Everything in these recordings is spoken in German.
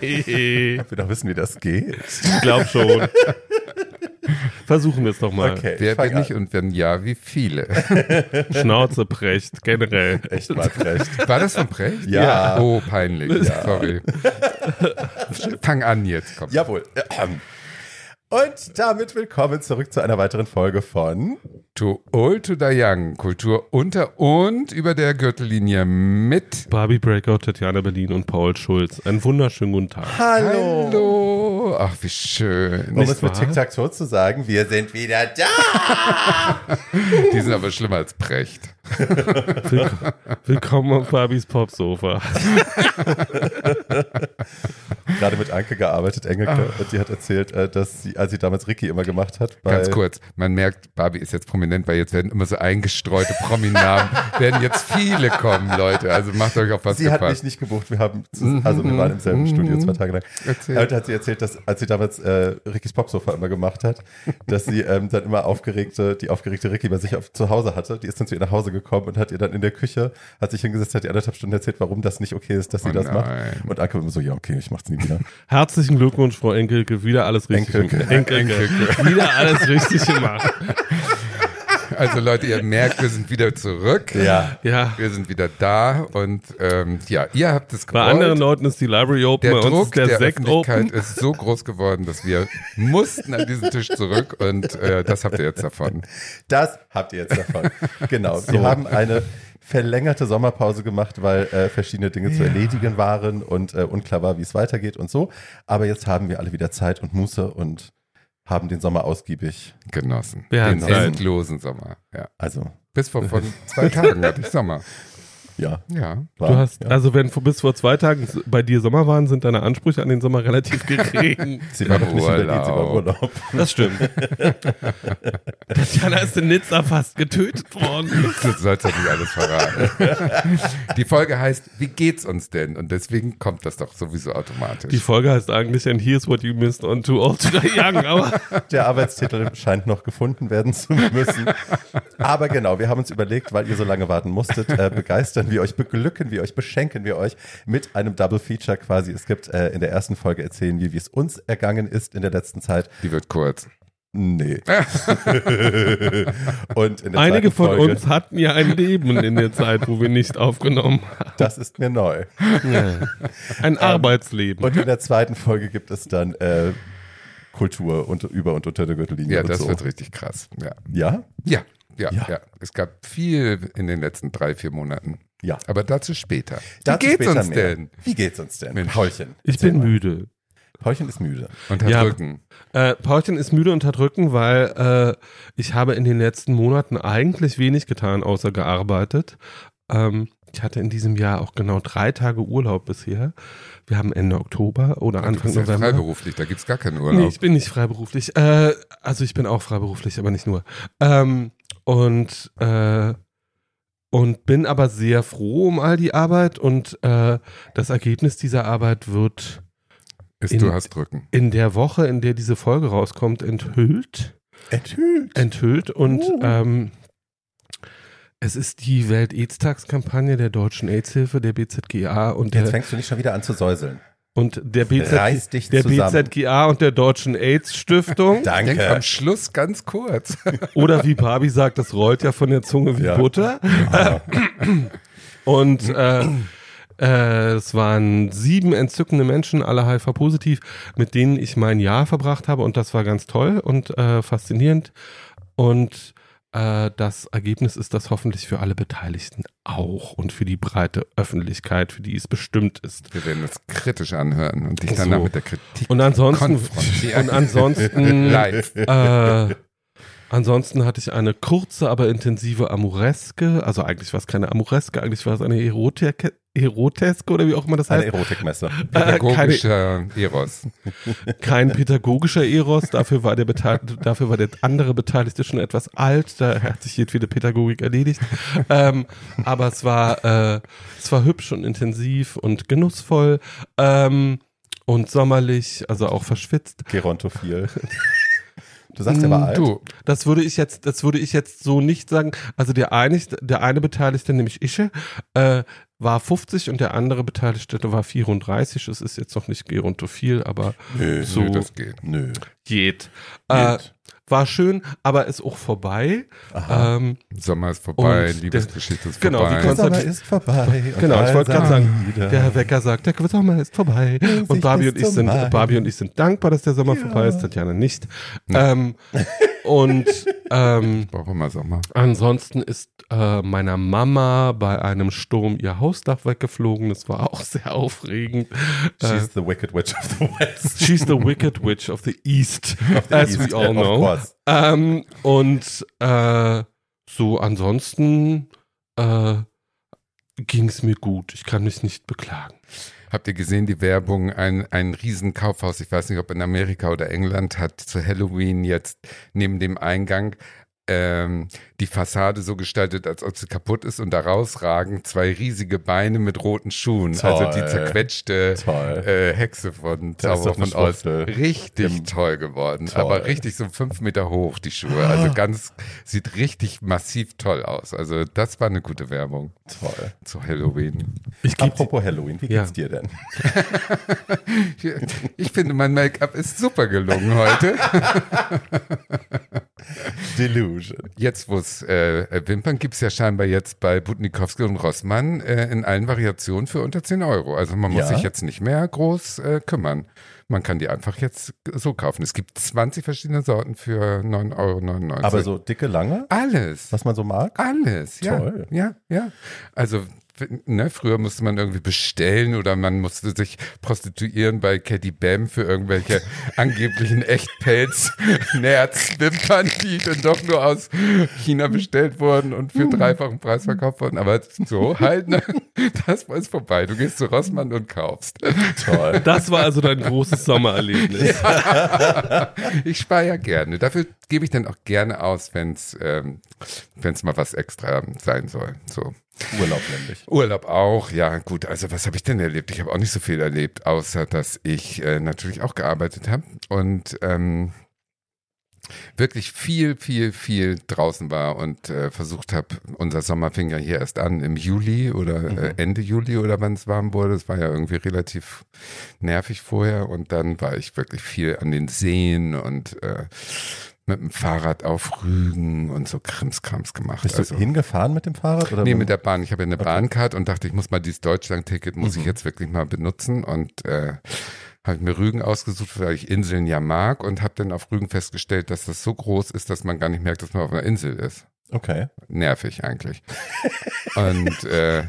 ich Wir doch wissen, wie das geht. glaube schon. Versuchen wir es doch mal. Okay, Wer bin an. ich und wenn ja, wie viele? Schnauze brecht, generell. Echt mal recht. War das von Precht? Ja. Oh, peinlich. Sorry. Fang an jetzt, komm. Jawohl. Ähm. Und damit willkommen zurück zu einer weiteren Folge von To old to the young. Kultur unter und über der Gürtellinie mit. Barbie Breakout, Tatjana Berlin und Paul Schulz. Einen wunderschönen guten Tag. Hallo. Ach, wie schön. Um es mit wahr? Tic-Tac-Toe zu sagen, wir sind wieder da. Die sind aber schlimmer als Precht. Willk Willkommen auf Barbies Popsofa. Gerade mit Anke gearbeitet, Engelke, und die hat erzählt, äh, dass sie, als sie damals Ricky immer gemacht hat, Ganz kurz, man merkt, Barbie ist jetzt prominent, weil jetzt werden immer so eingestreute Prominamen, werden jetzt viele kommen, Leute. Also macht euch auf was Sie hat mich nicht gebucht. Wir haben, also wir waren im selben Studio zwei Tage lang. Erzähl. Und hat sie erzählt, dass als sie damals äh, Rickys Popsofa immer gemacht hat, dass sie ähm, dann immer aufgeregte, die aufgeregte Ricky bei sich auf, zu Hause hatte. Die ist dann zu ihr nach Hause gekommen und hat ihr dann in der Küche, hat sich hingesetzt, hat die anderthalb Stunden erzählt, warum das nicht okay ist, dass sie Oh das macht. nein. Und Anke immer so, ja okay, ich mach's nie wieder. Herzlichen Glückwunsch, Frau Enkelke. Wieder alles richtig Enkelke. gemacht. Enkelke. Wieder alles richtig gemacht. Also Leute, ihr merkt, wir sind wieder zurück. Ja. Ja. Wir sind wieder da und ähm, ja, ihr habt es Bei gewollt. anderen Leuten ist die Library open, der bei uns Druck ist der, der, Sekt Öffentlichkeit open. ist so groß geworden, dass wir mussten an diesen Tisch zurück und äh, das habt ihr jetzt davon. Das habt ihr jetzt davon. Genau. Wir haben eine verlängerte Sommerpause gemacht, weil äh, verschiedene Dinge zu erledigen waren und äh, unklar war, wie es weitergeht und so. Aber jetzt haben wir alle wieder Zeit und Muße und haben den Sommer ausgiebig. Genossen. Wir Den hatten endlosen Sommer. Ja. Also, Bis vor von zwei Tagen hatte ich Sommer. ja. Ja. War, Du hast, ja. also wenn bis vor zwei Tagen bei dir Sommer waren, sind deine Ansprüche an den Sommer relativ gering. sie war nicht in Berlin, sie war. Urlaub. Das stimmt. Tatjana ist in Nizza fast getötet worden. Du sollst ja nicht alles verraten. Die Folge heißt, wie geht's uns denn? Und deswegen kommt das doch sowieso automatisch. Die Folge heißt eigentlich And Here's What You Missed on Too Old to Die Young, aber Der Arbeitstitel scheint noch gefunden werden zu müssen. Aber genau, wir haben uns überlegt, weil ihr so lange warten musstet, äh, begeistern wir euch, beglücken wir euch, beschenken wir euch mit einem Double Feature quasi. Es gibt äh, in der ersten Folge erzählen wir, wie es uns ergangen ist in der letzten Zeit. Die wird kurz. Nee. Und in der einige zweiten von Folge, uns hatten ja ein Leben in der Zeit, wo wir nicht aufgenommen haben. das ist mir neu. Ein Arbeitsleben. Und in der zweiten Folge gibt es dann äh, Kultur und über und unter der Gürtellinie. Ja, und das so. wird richtig krass. Ja. Ja? Ja, ja, Ja. ja, Es gab viel in den letzten drei, vier Monaten. Ja. Aber dazu später. Dazu wie geht's später uns mehr. denn? Wie geht's uns denn? Mensch. Paulchen. Ich bin mal. müde. Paulchen ist müde. Und hat Ja. Rücken. Äh, Paulchen ist müde und hat Rücken, weil äh, ich habe in den letzten Monaten eigentlich wenig getan, außer gearbeitet. Ähm, ich hatte in diesem Jahr auch genau drei Tage Urlaub bisher. Wir haben Ende Oktober oder Du Anfang bist ja November. freiberuflich, da gibt's gar keinen Nee, Urlaub. ich bin nicht freiberuflich. Äh, also ich bin auch freiberuflich, aber nicht nur. Ähm, und äh, und bin aber sehr froh um all die Arbeit und äh, das Ergebnis dieser Arbeit wird ist, in- du hast Rücken. in der Woche, in der diese Folge rauskommt, enthüllt. Enthüllt. Enthüllt und Uh. ähm, es ist die Welt-AIDS-Tags-Kampagne der Deutschen AIDS-Hilfe, der BZGA und Jetzt der, fängst du nicht schon wieder an zu säuseln. Und der, Reiß BZ, dich der. BZGA und der Deutschen AIDS-Stiftung. Denk am Danke. Schluss ganz kurz. Oder wie Barbie sagt, das rollt ja von der Zunge wie Ja. Butter. Und äh, äh, es waren sieben entzückende Menschen, alle HIV-positiv, mit denen ich mein Jahr verbracht habe. Und das war ganz toll und äh, faszinierend. Und äh, das Ergebnis ist das hoffentlich für alle Beteiligten auch und für die breite Öffentlichkeit, für die es bestimmt ist. Wir werden uns kritisch anhören und dich So. danach mit der Kritik Und ansonsten, konfrontieren. und ansonsten. Äh, ansonsten hatte ich eine kurze, aber intensive Amoreske. Also eigentlich war es keine Amoreske, eigentlich war es eine Erotik, Eroteske oder wie auch immer das Eine heißt. Erotikmesse. Äh, keine, Pädagogischer Eros. kein pädagogischer Eros, dafür war, der dafür war der andere Beteiligte schon etwas alt, da hat sich jedwede Pädagogik erledigt. ähm, aber es war, äh, es war hübsch und intensiv und genussvoll ähm, und sommerlich, also auch verschwitzt. Gerontophil. Du sagst aber alt. Du, Das würde ich jetzt, das würde ich jetzt so nicht sagen. Also der eine, der eine Beteiligte, nämlich Ische, äh, war 50 und der andere Beteiligte war 34. Es ist jetzt noch nicht gerontophil, aber Nö, so Nö, das geht. nö. geht. Äh, Geht. War schön, aber ist auch vorbei. Ähm, Sommer ist vorbei, Liebesgeschichte ist genau, vorbei. Konzer- Sommer ist vorbei. Genau, ich wollte gerade sagen, wieder. der Herr Wecker sagt, der Sommer ist vorbei. Und Barbie und, ich sind, Mai. Barbie und ich sind dankbar, dass der Sommer Ja. vorbei ist, Tatjana nicht. Ähm, und ähm, Ich brauche immer Sommer. ansonsten ist äh, meiner Mama bei einem Sturm ihr Hausdach weggeflogen. Das war auch sehr aufregend. Äh, She's the Wicked Witch of the West. she's the Wicked Witch of the East, the as East, we all of know. Course. Ähm, und äh, so ansonsten äh, ging es mir gut. Ich kann mich nicht beklagen. Habt ihr gesehen, die Werbung, ein, ein Riesenkaufhaus, ich weiß nicht, ob in Amerika oder England, hat zu Halloween jetzt neben dem Eingang ähm, die Fassade so gestaltet, als ob sie kaputt ist und daraus ragen zwei riesige Beine mit roten Schuhen. Also die Toll. zerquetschte Toll. äh, Hexe von Das ist Zauber von Oz. Richtig Im- toll geworden. Toll. Aber richtig so fünf Meter hoch, die Schuhe. Also ganz, sieht richtig massiv toll aus. Also das war eine gute Werbung Toll. zu Halloween. Ich gebe Apropos Halloween, wie Ja. geht's dir denn? Ich finde, mein Make-up ist super gelungen heute. Delusion. Jetzt, wo es äh, Wimpern gibt es ja scheinbar jetzt bei Butnikowski und Rossmann äh, in allen Variationen für unter 10 Euro. Also man muss Ja. sich jetzt nicht mehr groß äh, kümmern. Man kann die einfach jetzt so kaufen. Es gibt 20 verschiedene Sorten für 9,99 Euro. Aber so dicke, lange, Alles. was man so mag? Alles, ja. Toll. Ja, ja. Also, ne, früher musste man irgendwie bestellen oder man musste sich prostituieren bei Katy Bam für irgendwelche angeblichen Echtpelz, Nerz, Wimpern, die dann doch nur aus China bestellt wurden und für dreifachen Preis verkauft wurden. Aber so halt, ne, das ist vorbei. Du gehst zu Rossmann und kaufst. Toll. Das war also dein großes Sommererlebnis. Ich spare ja gerne. Dafür gebe ich dann auch gerne aus, wenn es ähm, wenn's mal was extra sein soll. So. Urlaub nämlich. Urlaub auch, ja gut. Also was habe ich denn erlebt? Ich habe auch nicht so viel erlebt, außer dass ich äh, natürlich auch gearbeitet habe und ähm, wirklich viel, viel, viel draußen war und äh, versucht habe, unser Sommer fing ja hier erst an im Juli oder äh, Ende Juli oder wann es warm wurde. Es war ja irgendwie relativ nervig vorher und dann war ich wirklich viel an den Seen und äh, mit dem Fahrrad auf Rügen und so Krimskrams gemacht. Bist also. du hingefahren mit dem Fahrrad? Oder Nee, mit- der Bahn. Ich habe ja eine Bahncard und dachte, ich muss mal dieses Deutschland-Ticket, muss Mhm. ich jetzt wirklich mal benutzen. Und äh, habe ich mir Rügen ausgesucht, weil ich Inseln ja mag und habe dann auf Rügen festgestellt, dass das so groß ist, dass man gar nicht merkt, dass man auf einer Insel ist. Okay. Nervig eigentlich. und äh,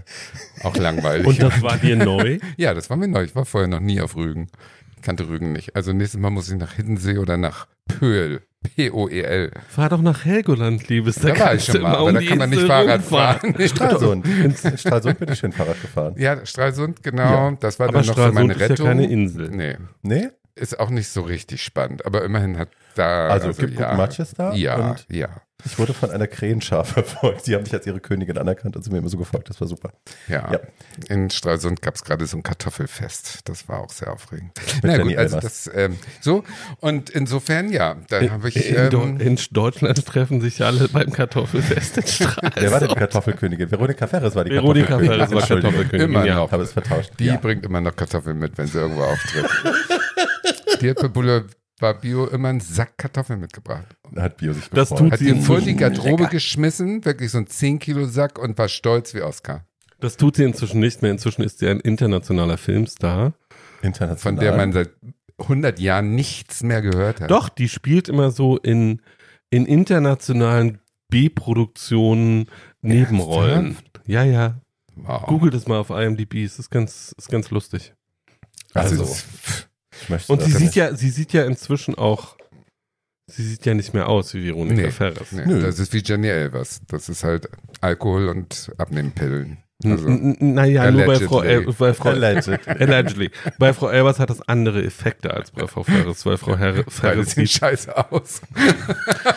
auch langweilig. Und das war dir neu? ja, das war mir neu. Ich war vorher noch nie auf Rügen. Ich kannte Rügen nicht. Also nächstes Mal muss ich nach Hiddensee oder nach Pöhl. P-O-E-L. Fahr doch nach Helgoland, Liebes. Da, war ich schon mal, aber um da kann man nicht Fahrrad fahren. Stralsund. In Stralsund bin ich schön Fahrrad gefahren. Ja, Stralsund, genau. Ja. Das war Aber dann noch so meine Stralsund ist ja Rettung. keine Insel. Nee, Nee? Ist auch nicht so richtig spannend. Aber immerhin hat da. Also, es gibt ja, Matches da. Ja, Und ja, ich wurde von einer Krähenschar verfolgt. Die haben mich als ihre Königin anerkannt und sind mir immer so gefolgt. Das war super. ja, Ja. In Stralsund gab es gerade so ein Kartoffelfest. Das war auch sehr aufregend. Mit Na Jenny gut, also das ähm, so. Und insofern, ja, da habe ich. In, Ähm, in Deutschland treffen sich alle beim Kartoffelfest in Stralsund. Wer war denn die Kartoffelkönigin? Veronika Ferres war die Veronika Kartoffelkönigin. Ferres war. Kartoffelkönigin. Immer ja. noch. Habe es vertauscht. die ja. bringt immer noch Kartoffeln mit, wenn sie irgendwo auftritt. bei Boulevard Bio immer einen Sack Kartoffeln mitgebracht. Hat Bio sich Das gefreut. tut Hat sie in vor die Garderobe Lecker. geschmissen, wirklich so ein 10 Kilo Sack und war stolz wie Oscar. Das tut sie inzwischen nicht mehr. Inzwischen ist sie ein internationaler Filmstar. International. von der man seit 100 Jahren nichts mehr gehört hat. Doch, die spielt immer so in, in internationalen B-Produktionen Nebenrollen. Ja, ja. Wow. Google das mal auf IMDb. Es ist ganz, ist ganz lustig. Also, Also, Ich möchte Und sie sieht nicht. ja, sie sieht ja inzwischen auch, sie sieht ja nicht mehr aus wie Veronika Nee. Ferres. nee, Nö. das ist wie Jenny Elvers. Das ist halt Alkohol und Abnehmpillen. Also, Naja, nur bei Frau, Allegedly. El bei Frau Alleged. Allegedly. Bei Frau Elbers hat das andere Effekte als bei Frau Ferres, weil Frau Her sehen sieht. scheiße aus.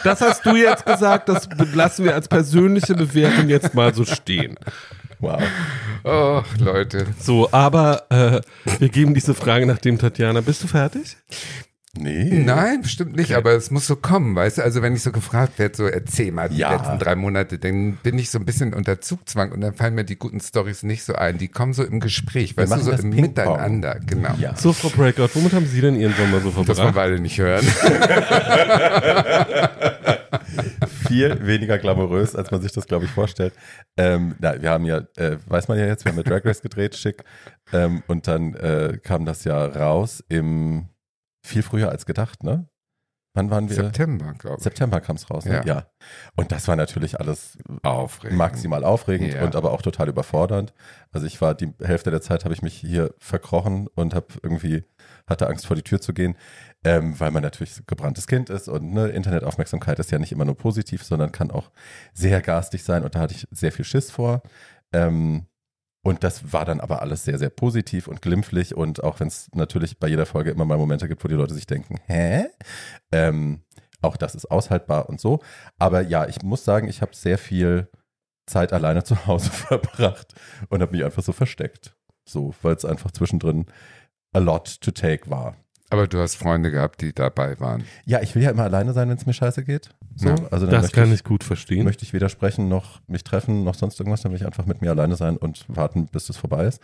Das hast du jetzt gesagt, das lassen wir als persönliche Bewertung jetzt mal so stehen. Wow. Oh, Leute. So, aber äh, wir geben diese Frage nach dem Tatjana. Bist du fertig? Nee. Nein, bestimmt nicht, aber es muss so kommen, weißt du? Also wenn ich so gefragt werde, so erzähl mal die Ja. letzten drei Monate, dann bin ich so ein bisschen unter Zugzwang und dann fallen mir die guten Stories nicht so ein. Die kommen so im Gespräch, weißt du, so im. Miteinander, genau. Ja. So, Frau Breakout, womit haben Sie denn Ihren Sommer so Das wollen verbracht? wir alle nicht hören. viel weniger glamourös, als man sich das, glaube ich, vorstellt. Ähm, na, wir haben ja, äh, weiß man ja jetzt, wir haben ja Drag Race gedreht, schick. Ähm, und dann äh, kam das ja raus im viel früher als gedacht, ne? Wann waren wir? September, glaube ich. September kam es raus, ne? Ja. ja. Und das war natürlich alles Aufregend. maximal aufregend Ja. und aber auch total überfordernd. Also ich war die Hälfte der Zeit habe ich mich hier verkrochen und habe irgendwie hatte Angst vor die Tür zu gehen, ähm, weil man natürlich gebranntes Kind ist und ne, Internetaufmerksamkeit ist ja nicht immer nur positiv, sondern kann auch sehr garstig sein und da hatte ich sehr viel Schiss vor. Ähm, und das war dann aber alles sehr, sehr positiv und glimpflich und auch wenn es natürlich bei jeder Folge immer mal Momente gibt, wo die Leute sich denken, hä? Ähm, auch das ist aushaltbar und so. Aber ja, ich muss sagen, ich habe sehr viel Zeit alleine zu Hause verbracht und habe mich einfach so versteckt. So, weil es einfach zwischendrin a lot to take war. Aber du hast Freunde gehabt, die dabei waren. Ja, ich will ja immer alleine sein, wenn es mir scheiße geht. So, Ja, also dann Das möchte kann ich, ich gut verstehen. möchte ich weder sprechen noch mich treffen noch sonst irgendwas. Dann will ich einfach mit mir alleine sein und warten, bis es vorbei ist.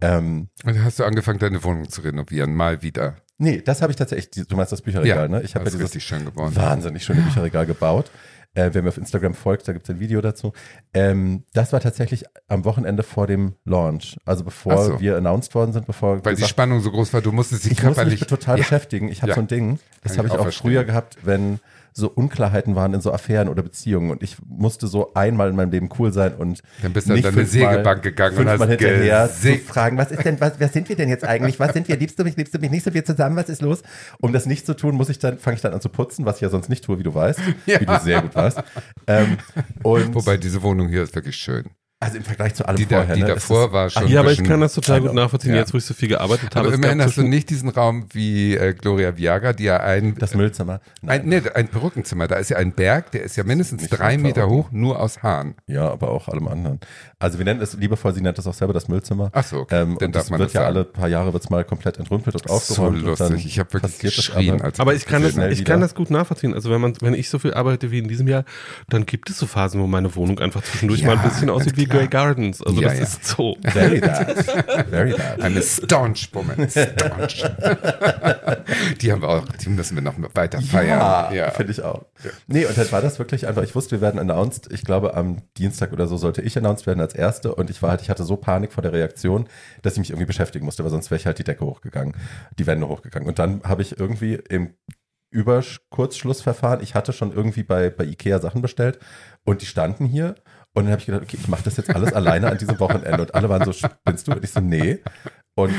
Ähm, Und dann hast du angefangen, deine Wohnung zu renovieren, mal wieder. nee, das habe ich tatsächlich. Du meinst das Bücherregal, ne? Ich habe ja das ist dieses richtig schön geworden. wahnsinnig schöne Bücherregal gebaut. Äh, wer mir auf Instagram folgt, da gibt es ein Video dazu. Ähm, das war tatsächlich am Wochenende vor dem Launch. Also bevor so. wir announced worden sind, bevor Weil die gesagt- Spannung so groß war, du musstest dich ich muss körperlich. mich total Ja. beschäftigen. Ich habe Ja. so ein Ding, das habe ich auch auch früher gehabt, wenn so Unklarheiten waren in so Affären oder Beziehungen und ich musste so einmal in meinem Leben cool sein und Dann bist du nicht an deine fünfmal- Sägebank gegangen und hast hinterher zu gesägt. fragen, was ist denn, was, wer sind wir denn jetzt eigentlich? Was sind wir? Liebst du mich, liebst du mich nicht? Sind wir zusammen? Was ist los? Um das nicht zu tun, muss ich dann, fange ich dann an zu putzen, was ich ja sonst nicht tue, wie du weißt, Ja. wie du sehr gut weißt. Ähm, und Wobei diese Wohnung hier ist wirklich schön. Also im Vergleich zu allem Die, da, vorher, die ne, davor ist war schon. Ja, aber ich kann das total gut nachvollziehen, ja. jetzt wo ich so viel gearbeitet habe. Aber Es immerhin hast du nicht diesen Raum wie äh, Gloria Viaga, die ja ein, das Müllzimmer. ein, nee, ein Perückenzimmer, da ist ja ein Berg, der ist ja mindestens Nicht drei so Meter hoch, nur aus Haaren. Ja, aber auch allem anderen. Also wir nennen es liebevoll, sie nennt es auch selber das Müllzimmer. Ach so, okay. Ähm, Dann und darf das man wird das ja sagen. alle paar Jahre wird's mal komplett entrümpelt und So aufgeräumt. und dann lustig. Ich habe wirklich das geschrien, aber. Aber ich kann, das, ich kann das gut nachvollziehen. Also wenn man, wenn ich so viel arbeite wie in diesem Jahr, dann gibt es so Phasen, wo meine Wohnung einfach zwischendurch mal ein bisschen aussieht wie. Grey Gardens. Also Ja, das ja. ist so. Very bad. Very bad. Eine staunch Woman. Staunch. die haben wir auch, die müssen wir noch weiter feiern. Ja, finde ich auch. Nee, und dann war das wirklich einfach, ich wusste, wir werden announced. Ich glaube, am Dienstag oder so sollte ich announced werden als Erste. Und ich war halt, ich hatte so Panik vor der Reaktion, dass ich mich irgendwie beschäftigen musste, weil sonst wäre ich halt die Decke hochgegangen, die Wände hochgegangen. Und dann habe ich irgendwie im Überkurzschlussverfahren, ich hatte schon irgendwie bei, bei Ikea Sachen bestellt und die standen hier. Und dann habe ich gedacht, okay, ich mache das jetzt alles alleine an diesem Wochenende. Und alle waren so, spinnst du? Und ich so, nee. Und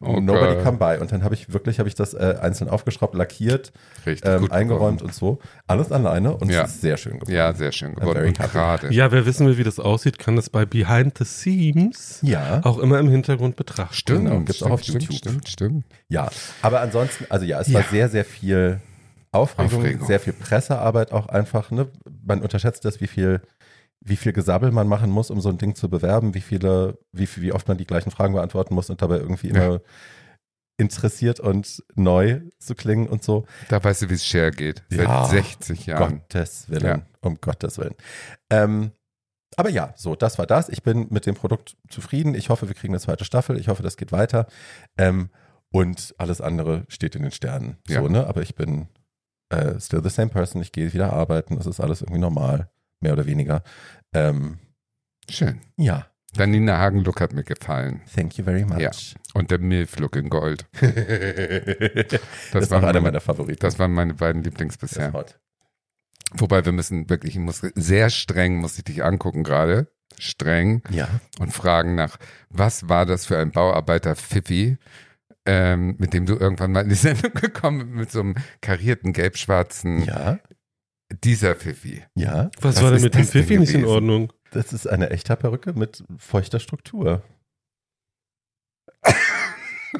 Oh nobody come by. Und dann habe ich wirklich, habe ich das äh, einzeln aufgeschraubt, lackiert, ähm, eingeräumt geworden. und so. Alles alleine und Ja. es ist sehr schön geworden. Ja, sehr schön geworden. very Und gerade. Ja, wer wissen will, wie das aussieht, kann das bei Behind the Scenes Ja, auch immer im Hintergrund betrachten. Stimmt, Genau, gibt's stimmt, auch auf stimmt, YouTube. Stimmt, stimmt. ja. Aber ansonsten, also ja, es Ja. war sehr, sehr viel Aufregung, Aufregung. sehr viel Pressearbeit auch einfach. Ne? Man unterschätzt das, wie viel, wie viel Gesabbel man machen muss, um so ein Ding zu bewerben, wie viele, wie, viel- wie oft man die gleichen Fragen beantworten muss und dabei irgendwie immer Ja. interessiert und neu zu klingen und so. Da weißt du, wie es Share geht. Ja. Seit 60 Jahren. Gottes Willen. Ja. Um Gottes Willen. Ähm, aber ja, so, das war das. Ich bin mit dem Produkt zufrieden. Ich hoffe, wir kriegen eine zweite Staffel. Ich hoffe, das geht weiter. Ähm, und alles andere steht in den Sternen. Ja. So, ne? Aber ich bin äh, still the same person. Ich gehe wieder arbeiten. Das ist alles irgendwie normal. Mehr oder weniger. Ähm, Schön. ja. Der Nina Hagen-Look hat mir gefallen. Thank you very much. Ja. Und der Milf-Look in Gold. das, Das, waren einer meine, meiner Favoriten. das waren meine beiden Lieblings bisher. Wobei wir müssen wirklich, ich muss sehr streng, muss ich dich angucken gerade. Streng. Ja. und fragen nach, was war das für ein Bauarbeiter Pfiffi, ähm, mit dem du irgendwann mal in die Sendung gekommen bist, mit so einem karierten gelb-schwarzen, Ja. Dieser Pfiffi. Ja. Was war denn ist mit dem Pfiffi nicht in? Ordnung? Das ist eine echte Perücke mit feuchter Struktur.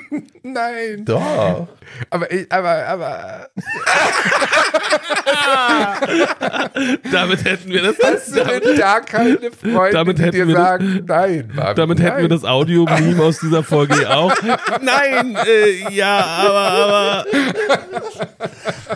Nein. Doch. Aber, ich, aber, aber. Damit hätten wir das. Hast du denn da keine Freunde, Damit die hätten dir wir das- sagen, nein, Marvin, Damit nein. hätten wir das Audio-Meme aus dieser Folge auch. Nein, äh, ja, aber, aber.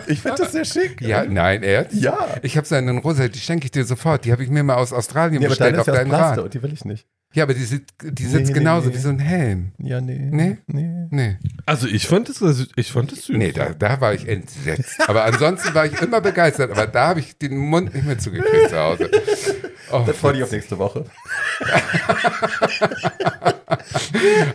Ich finde das sehr schick. Ja, nein, ernst? Ja. Ich habe so einen rosa, die schenke ich dir sofort. Die habe ich mir mal aus Australien aber bestellt deine auf ist ja deinen Rat. und die will ich nicht. Ja, aber die, sitzt- die sitzt Nee, nee, genauso nee. wie so ein Helm. Ja, nee. Nee? Nee. Nee. Also ich fand es, ich fand es süß. Nee, da, da war ich entsetzt. Aber ansonsten war ich immer begeistert. Aber da habe ich den Mund nicht mehr zugekriegt zu Hause. Oh, Dann freue dich auf nächste Woche.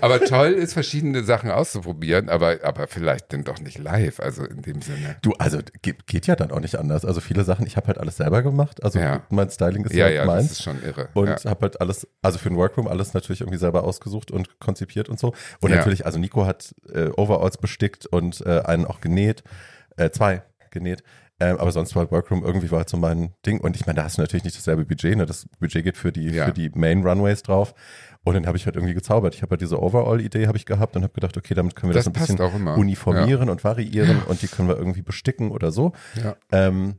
aber toll ist, verschiedene Sachen auszuprobieren, aber, aber vielleicht dann doch nicht live. Also in dem Sinne. Du, also geht, geht ja dann auch nicht anders. Also viele Sachen, ich habe halt alles selber gemacht. Also Ja. mein Styling ist Ja, ja, ja, das meins. ist schon irre. Und ja. habe halt alles, also für den Workroom alles natürlich irgendwie selber ausgesucht und konzipiert und so. Und Ja. natürlich, also Nico hat äh, Overalls bestickt und äh, einen auch genäht, äh, zwei genäht. Ähm, aber sonst war Workroom irgendwie war halt so mein Ding. Und ich meine, da hast du natürlich nicht dasselbe Budget. Ne? Das Budget geht für die, Ja. für die Main Runways drauf. Und dann habe ich halt irgendwie gezaubert. Ich habe halt diese Overall-Idee habe ich gehabt und habe gedacht, okay, damit können wir das, Das ein bisschen uniformieren und variieren und die können wir irgendwie besticken oder so. Ja. Ähm,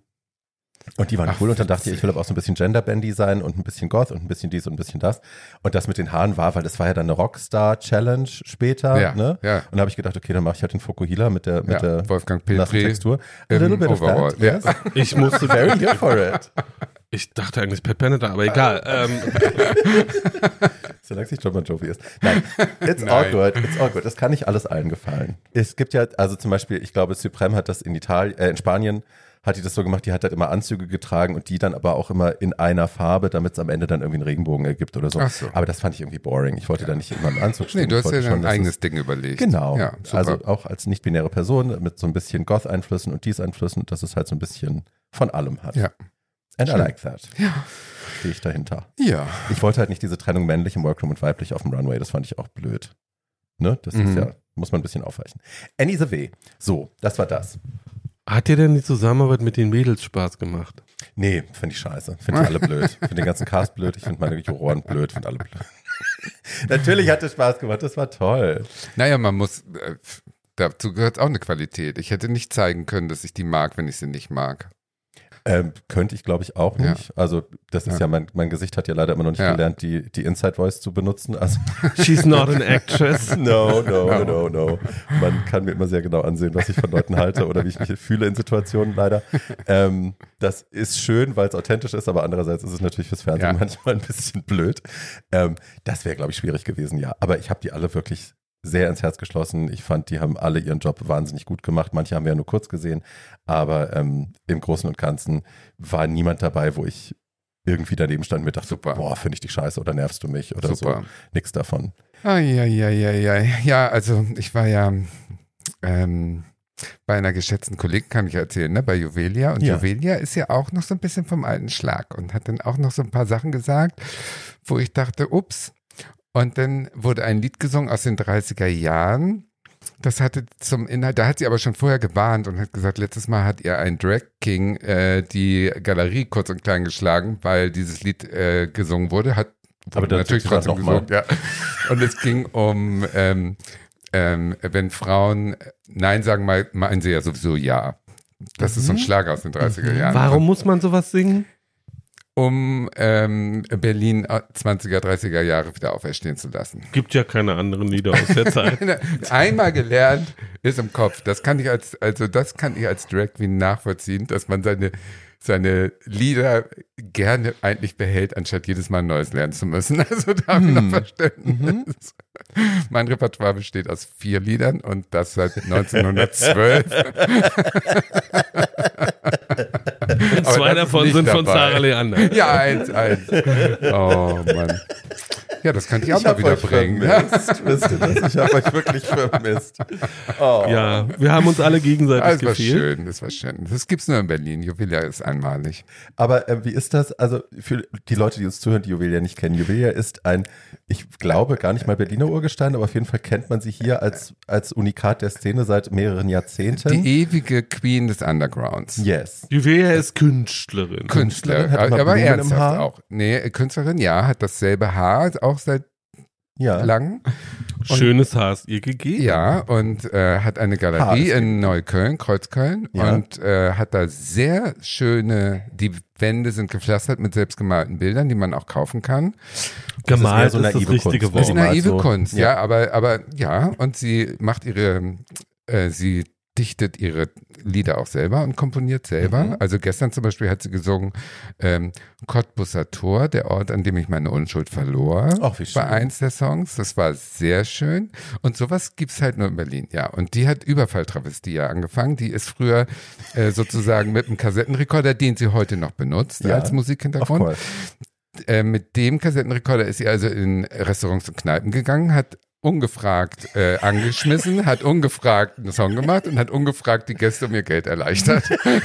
und die waren Ach, cool und dann dachte ich, ich will aber auch so ein bisschen Genderbandy sein und ein bisschen Goth und ein bisschen dies und ein bisschen das. Und das mit den Haaren war, weil das war ja dann eine Rockstar-Challenge später. Ja, Ne? ja. Und da habe ich gedacht, okay, dann mache ich halt den Fukuhila mit der, mit Ja, der Wolfgang Petri Textur. A little bit of that. Yes. Ich musste Very good for it. Ich dachte eigentlich Pat Benatar, aber egal. Ähm, Solange es nicht John Bon Jovi ist. Nein, it's Nein. all good, it's all good. Das kann nicht alles allen gefallen. Es gibt ja, also zum Beispiel, ich glaube, Supreme hat das in Italien, äh, in Spanien hat die das so gemacht, die hat halt immer Anzüge getragen und die dann aber auch immer in einer Farbe, damit es am Ende dann irgendwie einen Regenbogen ergibt oder so. So. Aber das fand ich irgendwie boring. Ich wollte da nicht immer im Anzug stehen. Nee, du hast ja schon, dass eigenes es- Ding überlegt. Genau. Ja, also auch als nicht-binäre Person mit so ein bisschen Goth-Einflüssen und dies-Einflüssen, dass es halt so ein bisschen von allem hat. Ja. And I Schön. like that. Ja. Stehe ich dahinter. ja. Ich wollte halt nicht diese Trennung männlich im Workroom und weiblich auf dem Runway. Das fand ich auch blöd. Ne? Das Mhm. ist ja, muss man ein bisschen aufweichen. Annie the W. So, das war das. Hat dir denn die Zusammenarbeit mit den Mädels Spaß gemacht? Nee, finde ich scheiße. Finde ich alle blöd. Finde den ganzen Cast blöd. Ich finde meine Juroren blöd. Finde alle blöd. Natürlich hat es Spaß gemacht. Das war toll. Naja, man muss, äh, dazu gehört auch eine Qualität. Ich hätte nicht zeigen können, dass ich die mag, wenn ich sie nicht mag. Ähm, könnte ich, glaube ich, auch Ja. nicht. Also, das ist ja, Ja. mein, mein Gesicht hat ja leider immer noch nicht Ja. gelernt, die, die Inside Voice zu benutzen. Also, She's not an actress. no, no, no, no. Man kann mir immer sehr genau ansehen, was ich von Leuten halte oder wie ich mich fühle in Situationen leider. Ähm, das ist schön, weil es authentisch ist, aber andererseits ist es natürlich fürs Fernsehen Ja. manchmal ein bisschen blöd. Ähm, das wäre, glaube ich, schwierig gewesen, ja. Aber ich habe die alle wirklich sehr ins Herz geschlossen. Ich fand, die haben alle ihren Job wahnsinnig gut gemacht. Manche haben wir ja nur kurz gesehen, aber ähm, im Großen und Ganzen war niemand dabei, wo ich irgendwie daneben stand und mir dachte, Super. boah, finde ich dich scheiße oder nervst du mich oder Super. so. Nix davon. Ja, ja, ja, ja. Ja, also ich war ja ähm, bei einer geschätzten Kollegin, kann ich erzählen, ne, bei Juvelia. Und Ja. Juvelia ist ja auch noch so ein bisschen vom alten Schlag und hat dann auch noch so ein paar Sachen gesagt, wo ich dachte, ups. Und dann wurde ein Lied gesungen aus den 30er Jahren. Das hatte zum Inhalt, da hat sie aber schon vorher gewarnt und hat gesagt, letztes Mal hat ihr ein Drag King äh, die Galerie kurz und klein geschlagen, weil dieses Lied äh, gesungen wurde. Hat wurde Aber natürlich trotzdem gesungen, ja. Und es ging um, ähm, ähm, wenn Frauen Nein sagen, mal- meinen sie ja sowieso Ja. Das ist so ein Schlager aus den 30er Jahren. Warum muss man sowas singen? Um ähm, Berlin äh, 20er, 30er Jahre wieder auferstehen zu lassen. Gibt ja keine anderen Lieder aus der Zeit. Einmal gelernt ist im Kopf. Das kann ich als, also das kann ich als Drag Queen nachvollziehen, dass man seine, seine Lieder gerne eigentlich behält, anstatt jedes Mal ein neues lernen zu müssen. Also da habe ich noch Verständnis. Mein Repertoire besteht aus vier Liedern und das seit 1912. Zwei davon sind von dabei. Sarah Leander. Ja, eins, eins. Oh Mann. Ja, das könnte ich auch mal hab wieder euch bringen. vermisst. Wisst ihr das? Ich habe euch wirklich vermisst. Oh. Ja, wir haben uns alle gegenseitig das war gefehlt. schön, das war schön. Das gibt's nur in Berlin. Juvelia ist einmalig. Aber äh, wie ist das? Also für die Leute, die uns zuhören, die Juvelia nicht kennen. Juvelia ist ein, ich glaube, gar nicht mal Berliner Urgestein, aber auf jeden Fall kennt man sie hier als, als Unikat der Szene seit mehreren Jahrzehnten. Die ewige Queen des Undergrounds. yes. Juvelia ist Künstlerin. Künstler, Künstlerin, hat immer aber Blumen im ernsthaft Haar. auch. Nee, Künstlerin, ja, hat dasselbe Haar, auch seit Ja. lang. Schönes Haar ist ihr gegeben. Ja, und äh, hat eine Galerie in Neukölln, Kreuzköln Ja. und äh, hat da sehr schöne, die Wände sind gepflastert mit selbstgemalten Bildern, die man auch kaufen kann. Gemalt Das ist ist, so das naive richtige Kunst. Das ist naive so. Kunst, ja. Ja. aber, aber ja, und sie macht ihre, äh, sie dichtet ihre Lieder auch selber und komponiert selber. Mhm. Also gestern zum Beispiel hat sie gesungen ähm, Cottbusser Tor, der Ort, an dem ich meine Unschuld verlor. Ach, wie schön. War eins der Songs. Das war sehr schön. Und sowas gibt's halt nur in Berlin, ja. Und die hat Überfalltravestie ja angefangen. Die ist früher äh, sozusagen mit einem Kassettenrekorder, den sie heute noch benutzt Ja. als Musikhintergrund. Äh, mit dem Kassettenrekorder ist sie also in Restaurants und Kneipen gegangen, hat ungefragt äh, angeschmissen, hat ungefragt einen Song gemacht und hat ungefragt die Gäste um ihr Geld erleichtert. und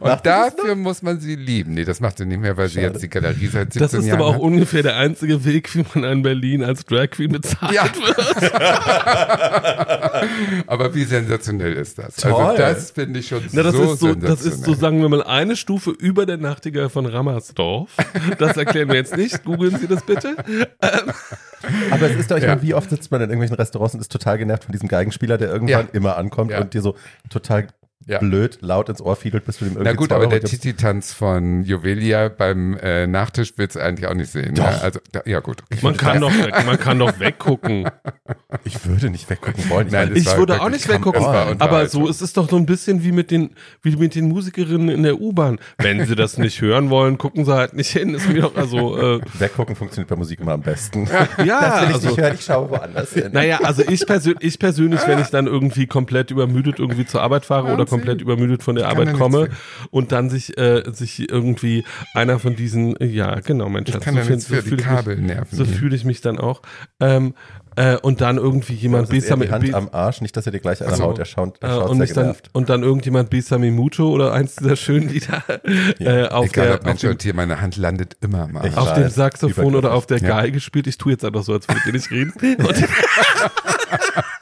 Macht sie dafür muss man sie lieben. Nee, das macht sie nicht mehr, weil sie Schade. jetzt die Galerie seit 17 Das ist Jahren aber auch hat. ungefähr der einzige Weg, wie man in Berlin als Drag Queen bezahlt Ja. wird. aber wie sensationell ist das? Toll. Also das finde ich schon Na, das, so ist so, das ist so, sagen wir mal, eine Stufe über der Nachtigall von Rammersdorf. Das erklären wir jetzt nicht. Googeln Sie das bitte. Aber es ist doch, ich Ja. meine, wie oft sitzt man in irgendwelchen Restaurants und ist total genervt von diesem Geigenspieler, der irgendwann Ja. immer ankommt Ja. und dir so total Ja. blöd laut ins Ohr fiedelt, bis du ihm irgendwie Na gut, zwei aber Euro der. Titi-Tanz von Juvelia beim äh, Nachtisch willst du eigentlich auch nicht sehen. Ja, Doch. also, da, ja gut. Okay. Man kann doch, man kann doch weggucken. Ich würde nicht weggucken wollen. Ich Nein, Ich würde auch nicht weggucken. Aber so ist es doch so ein bisschen wie mit den, wie mit den Musikerinnen in der U-Bahn. Wenn sie das nicht hören wollen, gucken sie halt nicht hin. Ist mir doch, also, äh, weggucken funktioniert bei Musik immer am besten. ja, Das will ich also, nicht hören, ich schaue woanders hin. Naja, also ich, persö ich persönlich, wenn ich dann irgendwie komplett übermüdet irgendwie zur Arbeit fahre oder. Komplett übermüdet von der Arbeit komme und dann sich, äh, sich irgendwie einer von diesen, äh, ja, genau, Mensch, Ich kann da nichts für, die fühle ich Kabel mich, nerven. so fühle ich mich dann auch. Ähm, äh, und dann irgendwie jemand eher Besame- die Hand am Arsch, nicht, dass er dir gleich an der Ach so. Haut erschaut, äh, erschaut und, sehr dann, und dann irgendjemand Besame Mucho oder eins dieser schönen Lieder äh, auf, Egal der, ob auf, Mensch dem, und Tier, meine Hand landet immer mal. Ich auf dem Saxophon oder auf der Ja. Geige spielt. Ich tue jetzt einfach so, als würde ich nicht reden.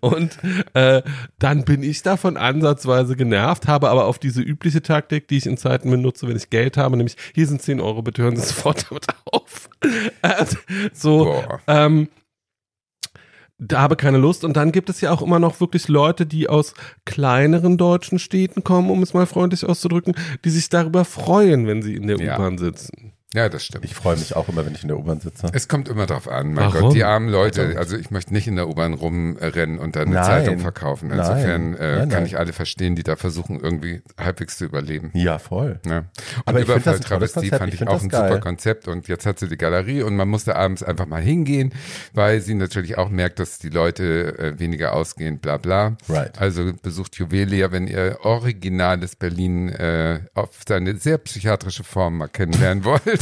Und, äh, dann bin ich davon ansatzweise genervt, habe aber auf diese übliche Taktik, die ich in Zeiten benutze, wenn ich Geld habe, nämlich hier sind 10 Euro, bitte hören Sie sofort damit auf. Äh, so, Boah. ähm, da habe keine Lust. Und dann gibt es ja auch immer noch wirklich Leute, die aus kleineren deutschen Städten kommen, um es mal freundlich auszudrücken, die sich darüber freuen, wenn sie in der Ja. U-Bahn sitzen. Ja, das stimmt. Ich freue mich auch immer, wenn ich in der U-Bahn sitze. Es kommt immer drauf an. Mein Warum? Gott, die armen Leute. Verdammt. Also ich möchte nicht in der U-Bahn rumrennen und dann eine Nein. Zeitung verkaufen. Insofern Nein. äh, Nein, kann nein. ich alle verstehen, die da versuchen, irgendwie halbwegs zu überleben. Ja, voll. Ne? Und Aber ich find das ein tolles Überfall-Travestie Konzept. fand Ich ich, auch ein geil. super Konzept und jetzt hat sie die Galerie und man musste abends einfach mal hingehen, weil sie natürlich auch merkt, dass die Leute äh, weniger ausgehen, bla bla. Right. Also besucht Juwelia, wenn ihr originales Berlin äh, auf seine sehr psychiatrische Form mal kennenlernen wollt,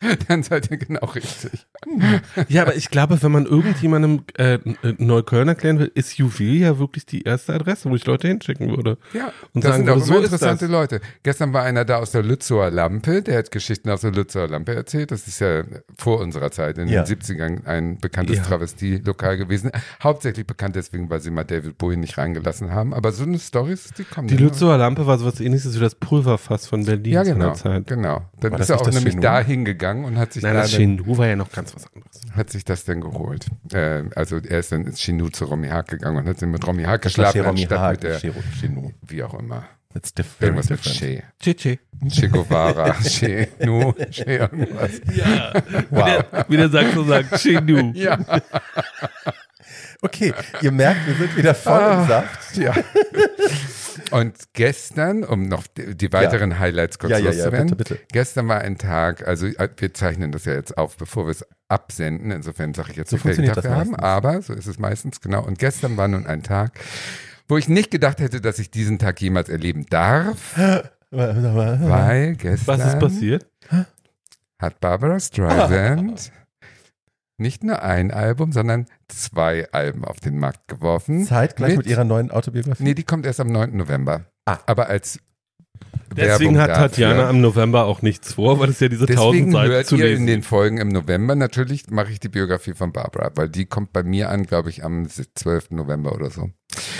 dann seid ihr genau richtig. Ja, aber ich glaube, wenn man irgendjemandem äh, Neukölln erklären will, ist Juwel wirklich die erste Adresse, wo ich Leute hinschicken würde. Ja, Und das sagen sind auch so interessante. Leute. Gestern war einer da aus der Lützower Lampe, der hat Geschichten aus der Lützower Lampe erzählt. Das ist ja vor unserer Zeit, in Ja. den 70ern ein bekanntes Ja. Travestie-Lokal gewesen. Hauptsächlich bekannt deswegen, weil sie mal David Bowie nicht reingelassen haben. Aber so eine Stories, die kommen Die. Lützower Lampe war sowas ähnliches wie das Pulverfass von Berlin Ja, zu genau. einer Zeit. Genau. Dann War ist er auch nämlich da hingegangen und hat sich Nein, da das dann, Chenu war ja noch ganz was anderes. hat sich das denn geholt. Äh, also er ist dann ins Chinu zu Romy Haag gegangen und hat dann mit Romy Haag geschlafen, Jeremy anstatt Haag, mit der, Chiro- Chino. wie auch immer. It's diff very Irgendwas mit different. Che. Chichi. Che Guevara, Che Nu, Che irgendwas. Ja. Wow. Wie, der, Saxo sagt, Chenu. Ja. Okay, ihr merkt, wir sind wieder voll Ah. im Saft. Ja. Und gestern, um noch die die weiteren Highlights kurz Ja, ja, ja, loszuwerden. bitte, bitte. Gestern war ein Tag, also äh, wir zeichnen das ja jetzt auf, bevor wir es absenden. Insofern sage ich jetzt So welchen funktioniert Tag das wir haben, meistens. aber so ist es meistens, genau. Und gestern war nun ein Tag, wo ich nicht gedacht hätte, dass ich diesen Tag jemals erleben darf, weil gestern Was ist passiert? hat Barbara Streisand nicht nur ein Album, sondern zwei Alben auf den Markt geworfen. Zeitgleich mit ihrer neuen Autobiografie. Nee, die kommt erst am 9. November. Ah. Aber als Deswegen Werbung hat dafür. Tatjana am November auch nichts vor, weil es ja diese tausend Deswegen Seiten hört zu ihr lesen in den Folgen im November. Natürlich mache ich die Biografie von Barbara, weil die kommt bei mir an, glaube ich, am 12. November oder so.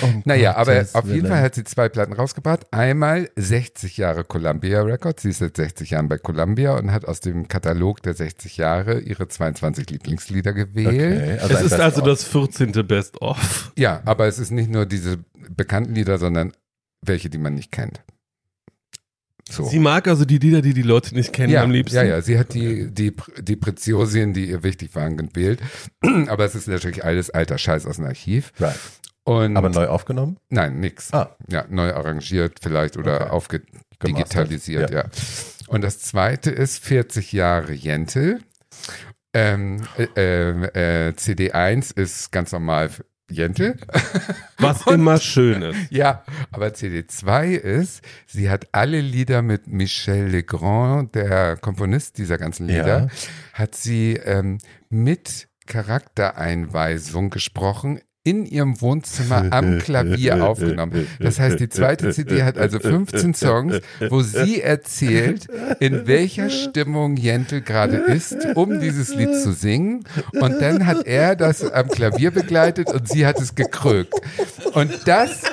Um Naja, aber Gottes auf jeden. Fall hat sie zwei Platten rausgebracht. Einmal 60 Jahre Columbia Records. Sie ist seit 60 Jahren bei Columbia und hat aus dem Katalog der 60 Jahre ihre 22 Lieblingslieder gewählt. Okay, Es ein ist also Best-of. das 14. Best-of. Ja, aber es ist nicht nur diese bekannten Lieder, sondern welche, die man nicht kennt. So. Sie mag also die Lieder, die die Leute nicht kennen ja, am liebsten. ja, ja, sie hat die, die, die Preziosien, die ihr wichtig waren, gewählt. Aber es ist natürlich alles alter Scheiß aus dem Archiv. Right. Und Aber neu aufgenommen? Nein, nix. Ah. Ja, neu arrangiert vielleicht oder Okay. aufgedigitalisiert, Ja. ja. Und das zweite ist 40 Jahre Jentel. Ähm, äh, äh, CD1 ist ganz normal Jentel. Was immer schön ist. Ja, aber CD2 ist, sie hat alle Lieder mit Michel Legrand, der Komponist dieser ganzen Lieder, Ja. hat sie ähm, mit Charaktereinweisung gesprochen in ihrem Wohnzimmer am Klavier aufgenommen. Das heißt, die zweite CD hat also 15 Songs, wo sie erzählt, in welcher Stimmung Jentel gerade ist, um dieses Lied zu singen. Und dann hat er das am Klavier begleitet und sie hat es gekrökt. Und das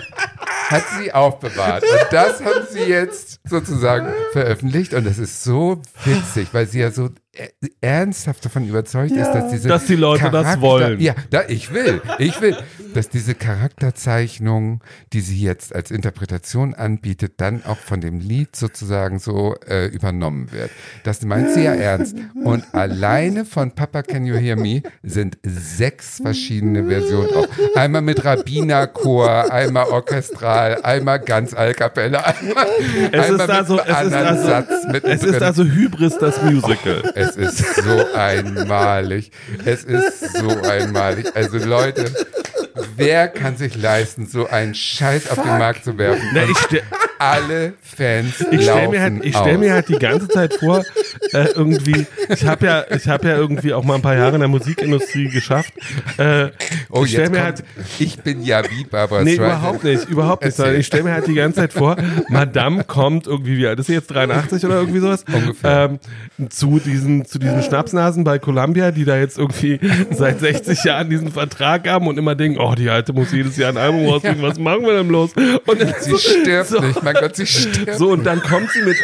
hat sie aufbewahrt. Und das haben sie jetzt sozusagen veröffentlicht. Und das ist so witzig, weil sie ja so ernsthaft davon überzeugt ist, dass diese Dass die Leute das wollen. Ja, da, ich will, ich will, dass diese Charakterzeichnung, die sie jetzt als Interpretation anbietet, dann auch von dem Lied sozusagen so äh, übernommen wird. Das meint sie ja ernst. Und alleine von Papa Can You Hear Me sind sechs verschiedene Versionen drauf. Einmal mit Rabbinerchor, einmal orchestral, einmal ganz a cappella, einmal, Es einmal ist also, mit es ist anderen also, Satz mit es ist also Hybris das Musical. Es ist so einmalig. Es ist so einmalig. Also Leute, wer kann sich leisten, so einen Scheiß auf den Markt zu werfen? Na, ich alle Fans Ich stelle mir halt, ich stell mir halt die ganze Zeit vor, äh, irgendwie, ich habe ja, ich habe ja irgendwie auch mal ein paar Jahre in der Musikindustrie geschafft. Äh, Oh, ich stelle jetzt mir kommt, halt, ich bin ja wie Barbara nee, Streisand. überhaupt nicht, überhaupt nicht, sondern ich stelle mir halt die ganze Zeit vor, Madame kommt irgendwie, wie alt ist sie jetzt, 83 oder irgendwie sowas? Ungefähr. Ähm, zu diesen, zu diesen Schnapsnasen bei Columbia, die da jetzt irgendwie seit 60 Jahren diesen Vertrag haben und immer denken, oh, die alte muss jedes Jahr ein Album rausbringen, was machen wir denn bloß? Und Sie stirbt so, nicht, mein Gott, sie stirbt. so, und dann kommt sie mit,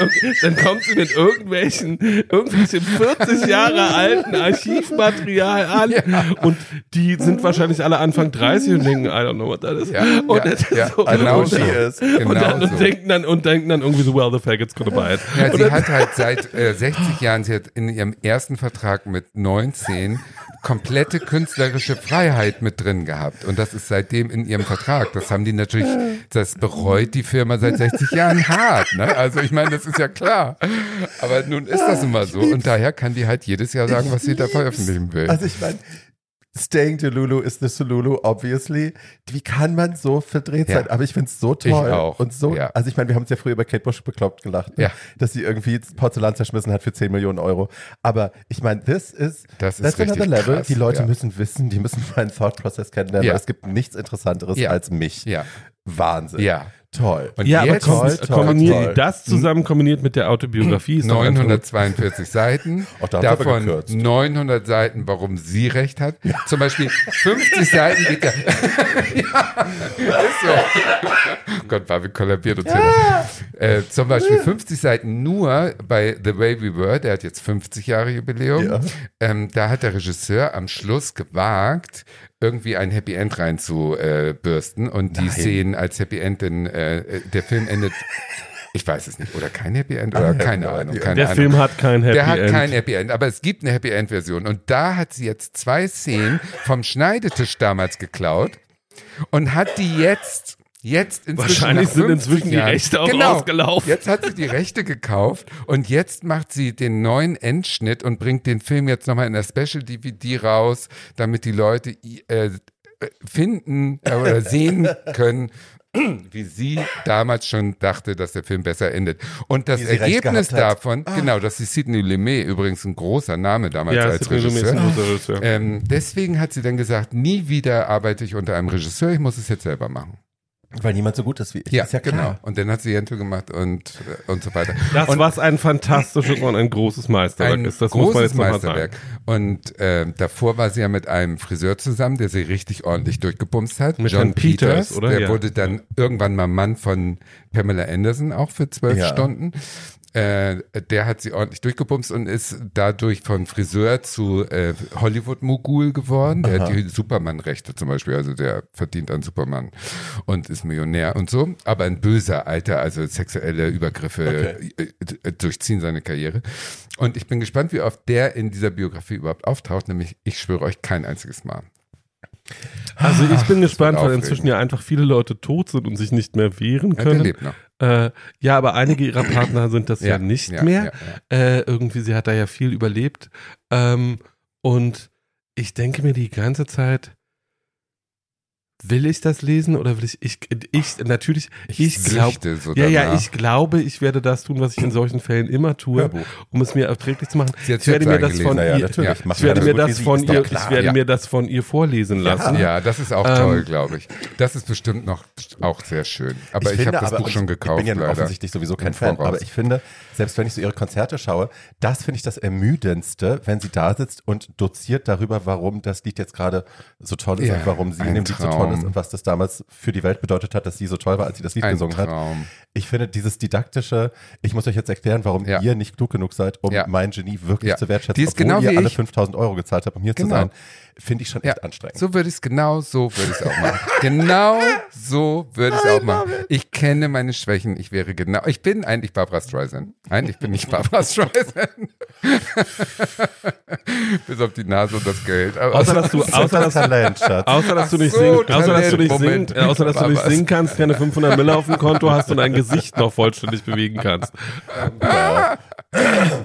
dann kommt sie mit irgendwelchen, irgendwelchen 40 Jahre alten Archivmaterial an. Und die sind wahrscheinlich alle Anfang 30 und denken, I don't know what that is. Ja, und ja, ja, so, genau und, ist. Genau und, dann, und so. denken dann, und denken dann irgendwie so, well, the faggots gonna buy it. Ja, und sie hat halt seit äh, 60 Jahren, sie hat in ihrem ersten Vertrag mit 19 komplette künstlerische Freiheit mit drin gehabt. Und das ist seitdem in ihrem Vertrag. Das haben die natürlich, das bereut die Firma seit 60 Jahren hart. Ne? Also ich meine, das ist ja klar. Aber nun ist das immer so. Und daher kann die halt jedes Jahr sagen, was sie da veröffentlichen will. Also ich meine, Staying to Lulu is the Lulu, obviously. Wie kann man so verdreht Ja. sein? Aber ich finde es so toll. Ich auch. Und so, Ja. also ich meine, wir haben es ja früher über Kate Bush bekloppt gelacht, ne? Ja. dass sie irgendwie Porzellan zerschmissen hat für 10 Millionen Euro. Aber ich meine, this is, Das ist that's another level. krass, die Leute müssen wissen, die müssen meinen Thought Process kennenlernen, es gibt nichts Interessanteres als mich. Wahnsinn. Ja. Toll. Und ja, aber jetzt kom toll, kombiniert, toll. das zusammen kombiniert mit der Autobiografie ist doch einfach- 942 Seiten, Auch da aber davon gekürzt. 900 Seiten, warum sie recht hat. Zum Beispiel 50 Seiten geht ja. ja, ist so. Oh Gott, Barbie kollabiert uns hier. Äh, zum Beispiel 50 Seiten nur bei The Way We Were, der hat jetzt 50 Jahre Jubiläum. Ja. Ähm, da hat der Regisseur am Schluss gewagt, irgendwie ein Happy End reinzubürsten und die Nein. Szenen als Happy End, denn äh, der Film endet ich weiß es nicht. Oder kein Happy End oder keine Ahnung. Keine Der Ahnung. Film hat kein Happy Der hat End. kein Happy End, aber es gibt eine Happy End Version. Und da hat sie jetzt zwei Szenen vom Schneidetisch damals geklaut und hat die jetzt, jetzt inzwischen Wahrscheinlich sind 50 inzwischen die Jahren, Rechte auch genau, rausgelaufen. Jetzt hat sie die Rechte gekauft und jetzt macht sie den neuen Endschnitt und bringt den Film jetzt nochmal in der Special DVD raus, damit die Leute äh, finden äh, oder sehen können, wie sie damals schon dachte, dass der Film besser endet. Und das Ergebnis davon, genau, das ist Sidney Lumet, übrigens ein großer Name damals ja, als Regisseur. Regisseur. Ähm, deswegen hat sie dann gesagt, nie wieder arbeite ich unter einem Regisseur, ich muss es jetzt selber machen. Weil niemand so gut ist wie ich. Ja, ist ja klar. genau. Und dann hat sie Jento gemacht und, äh, und so weiter. Das, und was ein fantastisches und ein großes Meisterwerk ein ist, das muss man großes jetzt nochmal Meisterwerk. sagen. Und äh, davor war sie ja mit einem Friseur zusammen, der sie richtig ordentlich durchgebumst hat. Mit John Herrn Peters, oder? Der Ja. wurde dann irgendwann mal Mann von Pamela Anderson, auch für zwölf Ja. Stunden. Äh, der hat sie ordentlich durchgebumst und ist dadurch von Friseur zu äh, Hollywood-Mogul geworden. Der hat die Superman-Rechte zum Beispiel, also der verdient an Superman und ist Millionär und so. Aber ein böser Alter, also sexuelle Übergriffe äh, äh, durchziehen seine Karriere. Und ich bin gespannt, wie oft der in dieser Biografie überhaupt auftaucht, nämlich ich schwöre euch kein einziges Mal. Also ich bin gespannt, weil inzwischen ja einfach viele Leute tot sind und sich nicht mehr wehren Ja, der können. lebt noch. Äh, ja, aber einige ihrer Partner sind das ja, nicht ja, mehr. ja, ja. Äh, irgendwie, sie hat da ja viel überlebt. Ähm, und ich denke mir die ganze Zeit, will ich das lesen oder will ich, ich, ich natürlich, ich, glaube, süchte so ja, ja, ich glaube, ich werde das tun, was ich in solchen Fällen immer tue, Hörbuch. um es mir erträglich zu machen. Ich werde jetzt mir das von ihr, ja. Ich werde ja mir das von ihr, klar. ich werde Ja. mir das von ihr vorlesen lassen. Ja, das ist auch Ähm, toll, glaube ich. Das ist bestimmt noch auch sehr schön. Aber ich, finde habe das Buch schon gekauft, Ich bin ja leider. offensichtlich sowieso kein Fan, aber ich finde, selbst wenn ich so ihre Konzerte schaue, das finde ich das Ermüdendste, wenn sie da sitzt und doziert darüber, warum das Lied jetzt gerade so toll ist Ja, und warum sie in dem Lied so toll Traum. ist und was das damals für die Welt bedeutet hat, dass sie so toll war, als sie das Lied Ein gesungen hat. Traum. Ich finde dieses didaktische, ich muss euch jetzt erklären, warum Ja. ihr nicht klug genug seid, um Ja. mein Genie wirklich zu wertschätzen, Die ist obwohl genau ihr alle ich. 5000 Euro gezahlt habt, um hier Genau. zu sein, finde ich schon echt Ja, anstrengend. so würde ich es genau so würde ich es auch machen. genau so würde ich es auch machen. Ich kenne meine Schwächen. Ich wäre genau. Ich bin eigentlich Barbara Streisand. Eigentlich bin ich Barbara Streisand. Bis auf die Nase und das Geld. Aber Außer dass du, außer dass, Talent, Schatz. außer dass du nicht so, singen, außer dass du nicht singen, äh, außer dass du nicht singen kannst, keine 500 Mille auf dem Konto hast und dein Gesicht noch vollständig bewegen kannst.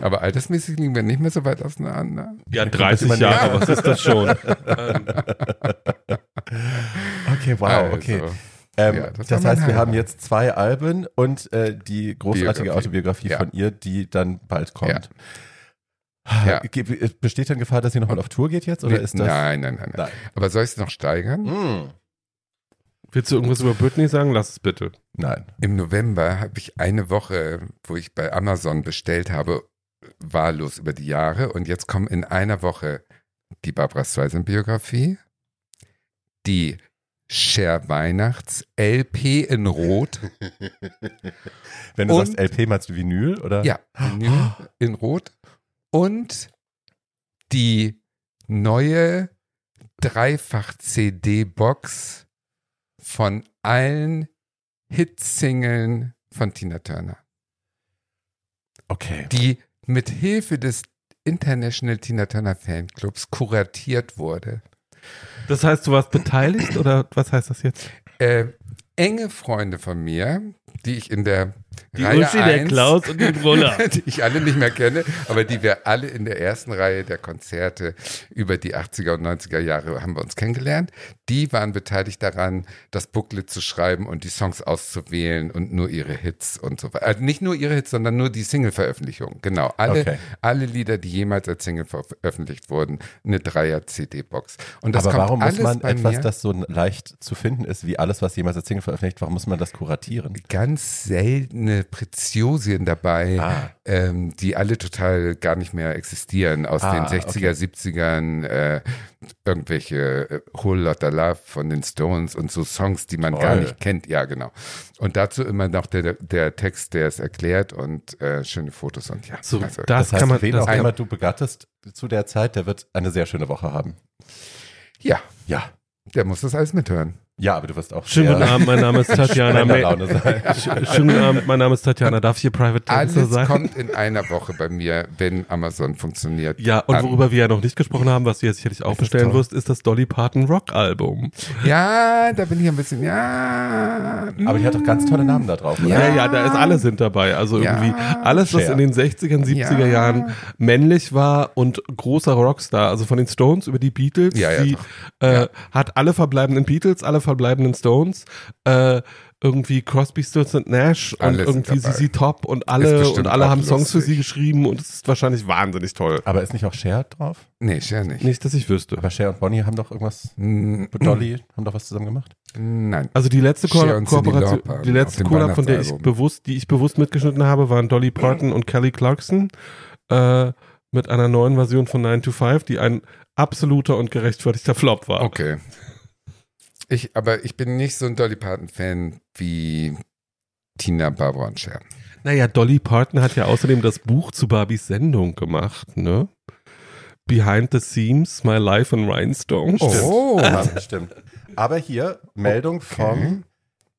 Aber altersmäßig liegen wir nicht mehr so weit auseinander. Ja, 30 man- Jahre, was ist das schon? Okay, wow, Also, okay. Ähm, ja, das das heißt, wir haben jetzt zwei Alben und äh, die großartige Biografie. Autobiografie Ja. von ihr, die dann bald kommt. Ja. Ge- Besteht dann Gefahr, dass sie nochmal auf Tour geht jetzt? Oder ist das? nein, nein, nein, nein. Nein. Aber soll ich es noch steigern? Mm. Willst du irgendwas über Britney sagen? Lass es bitte. Nein. Im November habe ich eine Woche, wo ich bei Amazon bestellt habe, wahllos über die Jahre. Und jetzt kommen in einer Woche die Barbara Streisand-Biografie, die Cher Weihnachts LP in Rot. Wenn du Und- sagst LP, meinst du Vinyl? Oder? Ja, Vinyl in Rot. Und die neue Dreifach-CD-Box von allen Hitsingeln von Tina Turner. Okay. die mit Hilfe des International Tina Turner Fanclubs kuratiert wurde. Das heißt, du warst beteiligt oder was heißt das jetzt? Äh, enge Freunde von mir, die ich in der Die Reihe Uschi, der 1, Klaus und die Brunner. die ich alle nicht mehr kenne, aber die wir alle in der ersten Reihe der Konzerte über die 80er und 90er Jahre haben wir uns kennengelernt. Die waren beteiligt daran, das Booklet zu schreiben und die Songs auszuwählen und nur ihre Hits und so weiter. Also nicht nur ihre Hits, sondern nur die Single-Veröffentlichung. Genau. Alle, Okay. alle Lieder, die jemals als Single veröffentlicht wurden, eine Dreier-CD-Box. Und das Aber kommt warum muss man etwas, das so leicht zu finden ist, wie alles, was jemals als Single veröffentlicht, warum muss man das kuratieren? ganz seltene Preziosien dabei, Ah. ähm, die alle total gar nicht mehr existieren aus Ah, den 60er, 70ern, äh, irgendwelche äh, Whole Lotta Love von den Stones und so Songs, die man gar Toll. nicht kennt. Ja, genau. Und dazu immer noch der, der Text, der es erklärt und äh, schöne Fotos und ja. So, also, das, Das heißt, kann man. wen Das auch immer du begattest zu der Zeit, der wird eine sehr schöne Woche haben. ja, Ja. der muss das alles mithören. Ja, aber du wirst auch schönen guten Abend, mein Name ist Tatjana. Schönen guten Abend, mein Name ist Tatjana. Darf ich hier Private Tänzer Alles sein? kommt in einer Woche bei mir, wenn Amazon funktioniert. Ja, und an. worüber wir ja noch nicht gesprochen haben, was du jetzt sicherlich auch bestellen wirst, ist das Dolly Parton Rock Album. Ja, da bin ich ein bisschen, ja. Aber die hat doch ganz tolle Namen da drauf. Oder? Ja, Ja. ja, da ist alle sind dabei. Also Ja. irgendwie alles, was in den 60ern, 70er Ja. Jahren männlich war und großer Rockstar. Also von den Stones über die Beatles. Ja, ja, doch. äh, Ja. hat alle verbleibenden Beatles, alle verbleibenden Stones, äh, irgendwie Crosby, Stills und Nash und Alle sind irgendwie. ZZ Top und alle und alle haben Songs für lustig. sie geschrieben und es ist wahrscheinlich wahnsinnig toll. Aber ist nicht auch Cher drauf? Nee, Cher nicht. Nicht, dass ich wüsste. Aber Cher und Bonnie haben doch irgendwas, Mm, Dolly haben doch was zusammen gemacht? Nein. Also die letzte Ko und Kooperation, die letzte Collab, von der ich bewusst, die ich bewusst mitgeschnitten habe, waren Dolly Parton und Kelly Clarkson äh, mit einer neuen Version von 9 to 5, die ein absoluter und gerechtfertigter Flop war. Okay. Ich, aber ich bin nicht so ein Dolly Parton-Fan wie Tina Barbara und Cher. Naja, Dolly Parton hat ja außerdem das Buch zu Barbies Sendung gemacht, ne? Behind the Scenes, My Life in Rhinestone. Oh. Ja, stimmt. Aber hier, Meldung vom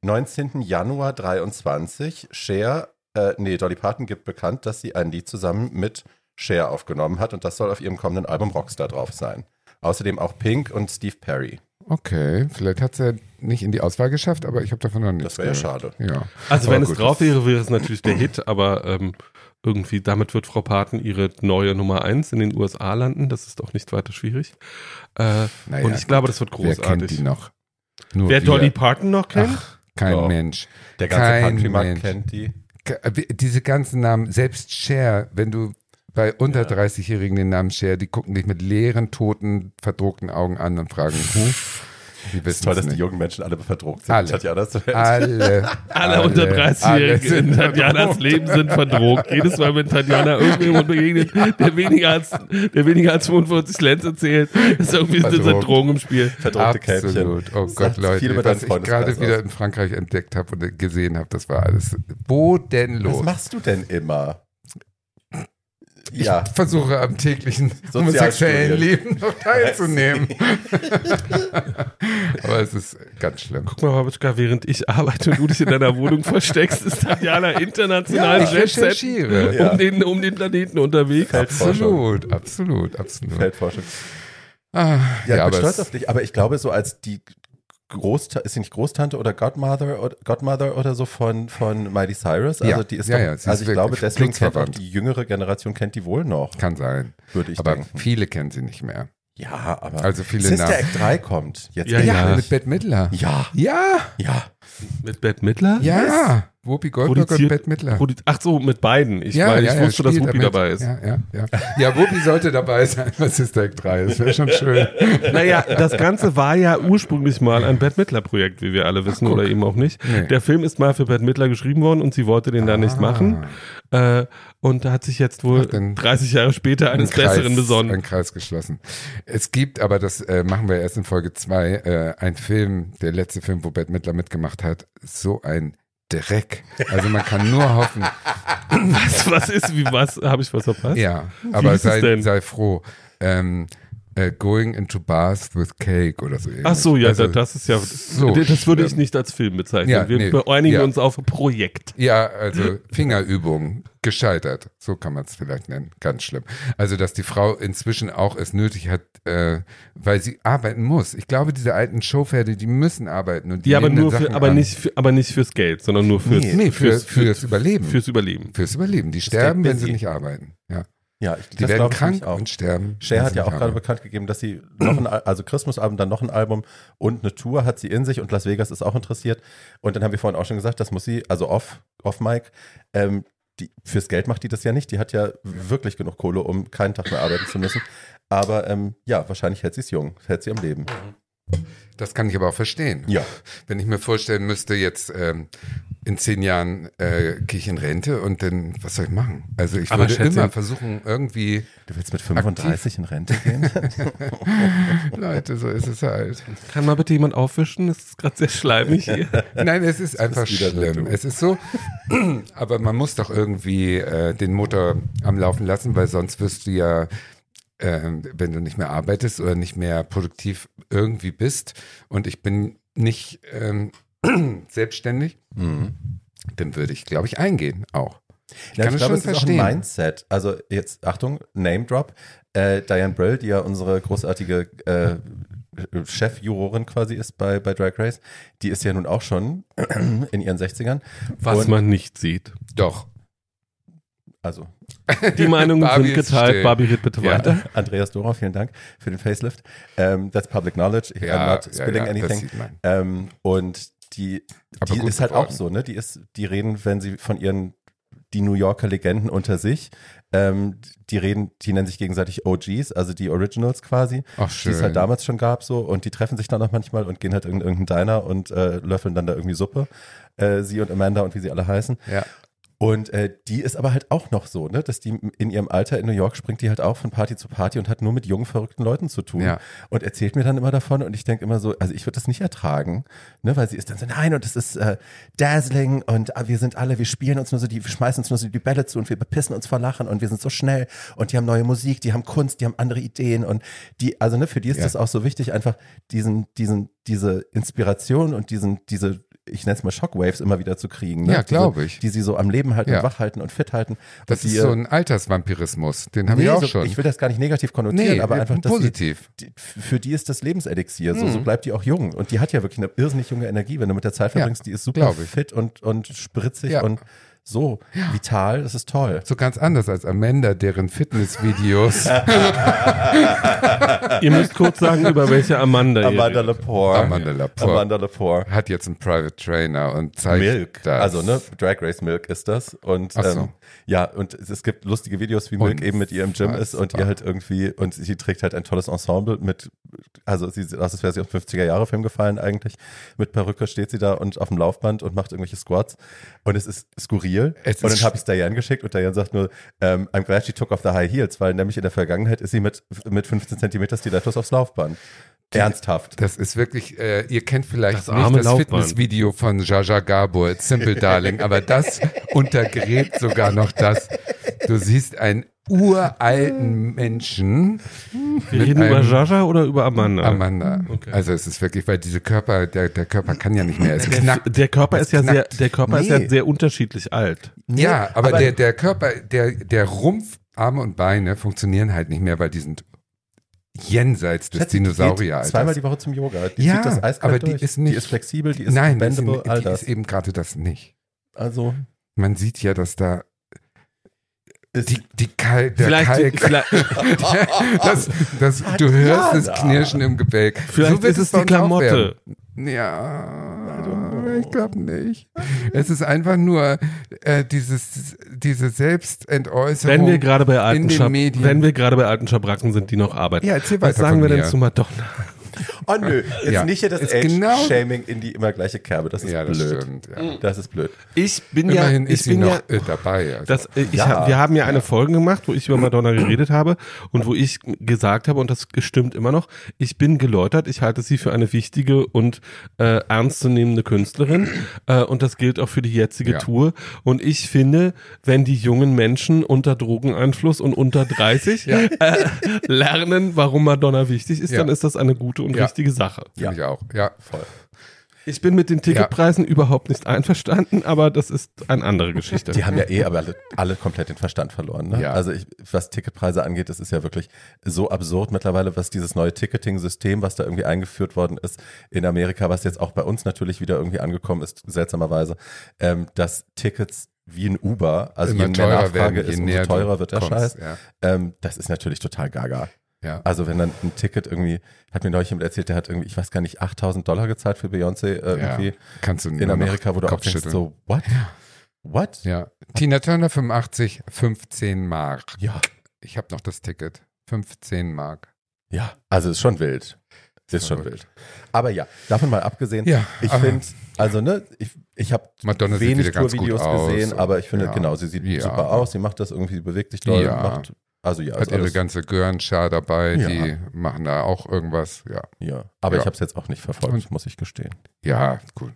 19. Januar 23. Cher, äh, nee, Dolly Parton gibt bekannt, dass sie ein Lied zusammen mit Cher aufgenommen hat und das soll auf ihrem kommenden Album Rockstar drauf sein. Außerdem auch Pink und Steve Perry. Okay, vielleicht hat es ja nicht in die Auswahl geschafft, aber ich habe davon noch nichts Das wäre ja schade. Ja. Also Aber wenn es gut, drauf das- wäre, wäre es natürlich der Hit, aber ähm, irgendwie damit wird Frau Parton ihre neue Nummer 1 in den USA landen. Das ist auch nicht weiter schwierig. Äh, Naja, und ich glaube, das wird Wer kennt großartig. die noch? Nur Wer wir. Dolly Parton noch kennt? Ach, kein Ja. Mensch. Der ganze Countrymarkt Mensch. kennt die. Äh, Diese ganzen Namen, selbst Cher, wenn du bei unter 30-Jährigen den Namen Cher, die gucken dich mit leeren, toten, verdruckten Augen an und fragen, huh? Die Es ist toll, dass die nicht. jungen Menschen alle verdruckt sind. Alle. Tatjana zu Welt. Alle, Alle, unter 30-Jährigen alle in Tatjanas. Leben sind verdrogt. Jedes Mal, wenn Tatjana irgendjemand begegnet, der weniger als, der weniger als 45 Lens erzählt, ist irgendwie Verdrogt. Drogen im Spiel. Kälbchen. Absolut. Oh Sagt Gott, Leute, was ich gerade wieder in Frankreich entdeckt habe und gesehen habe, das war alles bodenlos. Was machst du denn immer? Ja, Ich versuche am täglichen homosexuellen Leben noch teilzunehmen. Aber es ist ganz schlimm. Guck mal, Babitschka, während ich arbeite und du dich in deiner Wohnung versteckst, ist Tatjana international ich selbst recherchiere. Ja. um, den, um den Planeten unterwegs. Absolut, absolut, absolut. Feldforschung. Ah, Ja, ich aber bin stolz auf dich, aber ich glaube, so als die Großtante, ist sie nicht Großtante oder Godmother oder, Godmother oder so von, von Miley Cyrus? Also Ja. die ist Ja, doch, ja, sie ist also ich glaube, deswegen kennt auch die jüngere Generation kennt die wohl noch, Kann sein. würde ich aber denken. viele kennen sie nicht mehr. Ja, aber Also viele Sister Namen. Act 3 kommt jetzt. Ja, ja. mit Bette Midler. ja, Ja, ja. Mit Bette Midler? ja. Whoopi Goldberg und Bette Midler. Produ- Ach so, mit beiden. Ich, ja, weil ja, ich ja, wusste, dass spielt Whoopi damit. dabei ist. Ja, ja, ja. Ja, Whoopi sollte dabei sein bei Sister Act 3. Das wäre schon schön. Naja, das Ganze war ja ursprünglich mal ein Bette Midler-Projekt, wie wir alle wissen, guck. oder eben auch nicht. Nee. Der Film ist mal für Bette Midler geschrieben worden und sie wollte den dann nicht Ah. machen. Äh, und da hat sich jetzt wohl Ach, dann- 30 Jahre später eines Ein Kreis- Besseren besonnen. Ein Kreis geschlossen. Es gibt, aber das äh, machen wir erst in Folge 2, äh, ein Film, der letzte Film, wo Bette Midler mitgemacht hat, so ein Dreck. Also man kann nur hoffen, Was, was ist, wie was? Habe ich was verpasst? ja, aber sei, sei froh. Ähm, äh, going into bars with cake oder so. Ach so, ja, Also, das ist ja, so das würde ich nicht als Film bezeichnen. Ja, wir nee, beeinigen ja. uns auf Projekt. Ja, also Fingerübung, gescheitert. So kann man es vielleicht nennen. Ganz schlimm. Also, dass die Frau inzwischen auch es nötig hat, äh, weil sie arbeiten muss. Ich glaube, diese alten Showpferde, die müssen arbeiten. Und die Ja, aber nur für, aber an. nicht, für, aber nicht fürs Geld, sondern nur fürs, Nee, für, fürs Überleben. fürs Überleben. Fürs Überleben. Die sterben, wenn sie nicht arbeiten. Ja. Ja, ich, Die werden ich krank nämlich auch. und sterben. Cher hat ja auch gerade bekannt gegeben, dass sie noch ein, Al- also Christmas-Album, dann noch ein Album und eine Tour hat sie in sich und Las Vegas ist auch interessiert. Und dann haben wir vorhin auch schon gesagt, das muss sie, also off, off Mike, ähm, die, fürs Geld macht die das ja nicht. Die hat ja wirklich genug Kohle, um keinen Tag mehr arbeiten zu müssen. Aber ähm, ja, wahrscheinlich hält sie es jung, hält sie am Leben. Das kann ich aber auch verstehen. Ja. Wenn ich mir vorstellen müsste, jetzt ähm, in zehn Jahren äh, gehe ich in Rente und dann, was soll ich machen? Also ich Aber würde Schätzchen- immer versuchen, irgendwie, Du willst mit 35 in Rente gehen? Leute, so ist es halt. Kann mal bitte jemand aufwischen? Es ist gerade sehr schleimig hier. Nein, es ist einfach wieder so schlimm. Es ist so, aber man muss doch irgendwie äh, den Motor am Laufen lassen, weil sonst wirst du ja, äh, wenn du nicht mehr arbeitest oder nicht mehr produktiv irgendwie bist und ich bin nicht ähm, selbstständig, Mhm. dann würde ich, glaube ich, eingehen auch. Ich Ja, kann ich glaube, schon es ist auch verstehen. ein Mindset. Also jetzt, Achtung, Name Drop. Äh, Diane Brill, die ja unsere großartige äh, Chefjurorin quasi ist bei, bei Drag Race, die ist ja nun auch schon in ihren 60ern. Was Und- man nicht sieht. Doch. Also Die Meinungen sind geteilt. Barbie red bitte Ja. weiter. Andreas Dora, vielen Dank für den Facelift. Ähm, that's public knowledge. I'm Ja, not ja, spilling ja, anything. man. Ähm, und die, die ist halt geworden. auch so, ne? Die ist, die reden, wenn sie von ihren die New Yorker Legenden unter sich, ähm, die reden, die nennen sich gegenseitig OGs, also die Originals quasi, die es halt damals schon gab so und die treffen sich dann auch manchmal und gehen halt in irgendeinen Diner und äh, löffeln dann da irgendwie Suppe, äh, sie und Amanda und wie sie alle heißen. Ja. Und äh, die ist aber halt auch noch so, ne, dass die in ihrem Alter in New York springt die halt auch von Party zu Party und hat nur mit jungen, verrückten Leuten zu tun. Ja. Und erzählt mir dann immer davon und ich denke immer so, also ich würde das nicht ertragen, ne, weil sie ist dann so, nein, und es ist äh, dazzling und äh, wir sind alle, wir spielen uns nur so, die, wir schmeißen uns nur so die Bälle zu und wir bepissen uns vor Lachen und wir sind so schnell und die haben neue Musik, die haben Kunst, die haben andere Ideen und die, also ne, für die ist Ja. das auch so wichtig, einfach diesen, diesen, diese Inspiration und diesen, diese ich nenne es mal Shockwaves immer wieder zu kriegen. Ne? Ja, glaube ich. Die sie so am Leben halten Ja. und wach halten und fit halten. Das ist die, so ein Altersvampirismus. Den habe nee, ich auch so, schon. Ich will das gar nicht negativ konnotieren, nee, aber einfach, dass positiv. die, für die ist das Lebenselixier. So, Mhm. so bleibt die auch jung. Und die hat ja wirklich eine irrsinnig junge Energie. Wenn du mit der Zeit Ja, verbringst, die ist super fit und, und spritzig Ja. und so vital. Das ist toll. So ganz anders als Amanda, deren Fitnessvideos. Ihr müsst kurz sagen, über welche Amanda ihr Amanda. Lepore. Amanda Lepore. Amanda Lepore. hat jetzt einen Private Trainer und zeigt Milk, das. also ne, Drag Race Milk ist das und Ach so. ähm, ja und es, gibt lustige Videos, wie Milk eben mit ihr im Gym ist und ihr halt irgendwie und sie trägt halt ein tolles Ensemble mit, also sie als wäre sie aus dem 50er Jahre Film gefallen eigentlich. Mit Perücke steht sie da und auf dem Laufband und macht irgendwelche Squats und es ist skurril Es und dann habe ich es Diane geschickt und Diane sagt nur, ähm, I'm glad she took off the high heels, weil nämlich in der Vergangenheit ist sie mit mit 15 Zentimeter Stilettos aufs Laufband. Ernsthaft. Das ist wirklich, äh, ihr kennt vielleicht Das nicht das Laufband. Fitnessvideo von Jaja Gabor, It's Simple Darling, aber das untergräbt sogar noch das. Du siehst einen uralten Menschen, Wir reden über Jaja oder über Amanda? Amanda. Okay. Also es ist wirklich, weil diese Körper, der, der Körper kann ja nicht mehr. Es Der, knackt. der Körper Es ist ja sehr, der Körper ist ja Nee. sehr unterschiedlich alt. Ja, aber, aber- der, der Körper, der, der Rumpf, Arme und Beine funktionieren halt nicht mehr, weil die sind jenseits des Schätze, die geht Dinosaurier. Zweimal die Woche zum Yoga. Die Ja, das aber die durch. ist nicht- Die ist flexibel, die ist Nein, die, bendable, sind, all die das. ist eben gerade das nicht. also Man sieht ja, dass da ist die, die Kalk, der Vielleicht, Kalk, vielleicht, das, das, du hörst es knirschen im Gebälk. vielleicht wird ist es die Klamotte. Ja, ich glaube nicht. Es ist einfach nur äh, dieses, diese Selbstentäußerung. Wenn wir gerade bei alten in den Medien. wenn wir gerade bei alten Schabracken sind, die noch arbeiten. Ja, erzähl Was weiter sagen von wir denn mir. zu Madonna? Oh nö, jetzt Ja, nicht hier das genau- Age-Shaming in die immer gleiche Kerbe. Das ist ja, das blöd. stimmt. Ja. Das ist blöd. Ich bin Immerhin ja, ich ist sie bin noch ja, äh, dabei. Also. Das, äh, ich Ja. hab, wir haben ja eine Folge gemacht, wo ich über Madonna geredet habe und wo ich gesagt habe, und das stimmt immer noch, ich bin geläutert, ich halte sie für eine wichtige und äh, ernstzunehmende Künstlerin äh, und das gilt auch für die jetzige Ja. Tour. Und ich finde, wenn die jungen Menschen unter Drogeneinfluss und unter 30 äh, lernen, warum Madonna wichtig ist, Ja. dann ist das eine gute und Ja. richtige Sache. Finde ich auch. Ja. Voll. Ich bin mit den Ticketpreisen überhaupt nicht einverstanden, aber das ist eine andere Geschichte. Die haben ja eh aber alle, alle komplett den Verstand verloren. Ne? Ja. Also ich, was Ticketpreise angeht, das ist ja wirklich so absurd mittlerweile, was dieses neue Ticketing-System, was da irgendwie eingeführt worden ist in Amerika, was jetzt auch bei uns natürlich wieder irgendwie angekommen ist, seltsamerweise, ähm, dass Tickets wie ein Uber, also Immer je mehr Nachfrage werden, je ist, umso teurer wird der kommst, Scheiß. ja. Ähm, das ist natürlich total gaga. Ja. Also wenn dann ein Ticket irgendwie, hat mir neulich jemand erzählt, der hat irgendwie, ich weiß gar nicht, 8000 Dollar gezahlt für Beyoncé äh, Ja. irgendwie Kannst du in Amerika, wo du auch denkst so, what? What? Ja. Tina Turner 85, 15 Mark. Ja. Ich habe noch das Ticket. 15 Mark. Ja, also ist schon wild. Ist schon Verrückt. wild. Aber ja, davon mal abgesehen, Ja, ich finde, also ne, ich, ich habe wenig Tourvideos gesehen, aber ich finde, ja. genau, sie sieht Ja. super aus, sie macht das irgendwie, sie bewegt sich doll, Ja. macht, also ja, Hat ihre ganze Görenschar dabei, Ja. die machen da auch irgendwas. Ja, ja. Aber Ja. ich habe es jetzt auch nicht verfolgt, Und- muss ich gestehen. ja, gut.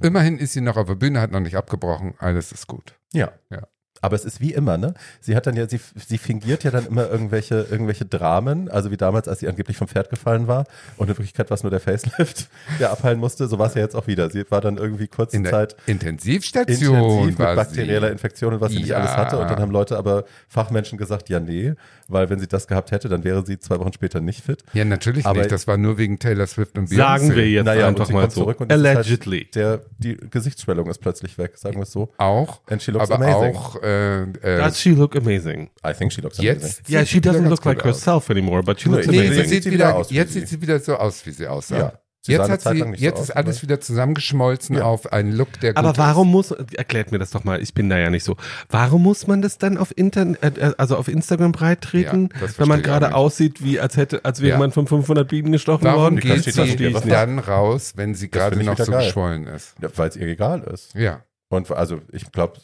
Immerhin ist sie noch auf der Bühne, hat noch nicht abgebrochen. Alles ist gut. Ja. Ja. Aber es ist wie immer, ne? Sie hat dann ja, sie, sie fingiert ja dann immer irgendwelche, irgendwelche Dramen, also wie damals, als sie angeblich vom Pferd gefallen war und in Wirklichkeit war es nur der Facelift, der abheilen musste. So war es ja jetzt auch wieder. Sie war dann irgendwie kurze In der Zeit Intensivstation intensiv mit bakterieller sie. Infektion und was sie nicht Ja. alles hatte. Und dann haben Leute aber Fachmenschen gesagt, ja, nee, weil wenn sie das gehabt hätte, dann wäre sie zwei Wochen später nicht fit. Ja, natürlich Aber- nicht. Das war nur wegen Taylor Swift und Beyoncé. Sagen wir jetzt Naja, und einfach sie mal kommt so. halt- Allegedly. Der, die Gesichtsschwellung ist plötzlich weg, sagen wir es so. Auch, And she looks aber amazing. auch, äh, äh, äh, Does she look amazing? I think she looks amazing. jetzt. Yeah, she doesn't look like gut aus. herself anymore, but she looks Nee, amazing. sie Sieht sieht wieder aus jetzt sie. sieht sie wieder so aus, wie sie aussah. Ja. Sie Jetzt, hat sie, nicht so jetzt aus, ist alles aber- wieder zusammengeschmolzen Ja. auf einen Look, der gut Aber ist. warum muss, erklärt mir das doch mal, ich bin da ja nicht so. Warum muss man das dann auf Internet, äh, also auf Instagram breit treten, Ja, wenn man gerade aussieht, wie als hätte, als wäre Ja. man von 500 Bienen gestochen Warum worden? geht verstehe das sie dann raus, wenn sie gerade noch so geil. geschwollen ist? Ja, Weil es ihr egal ist. Ja. Und also ich glaube,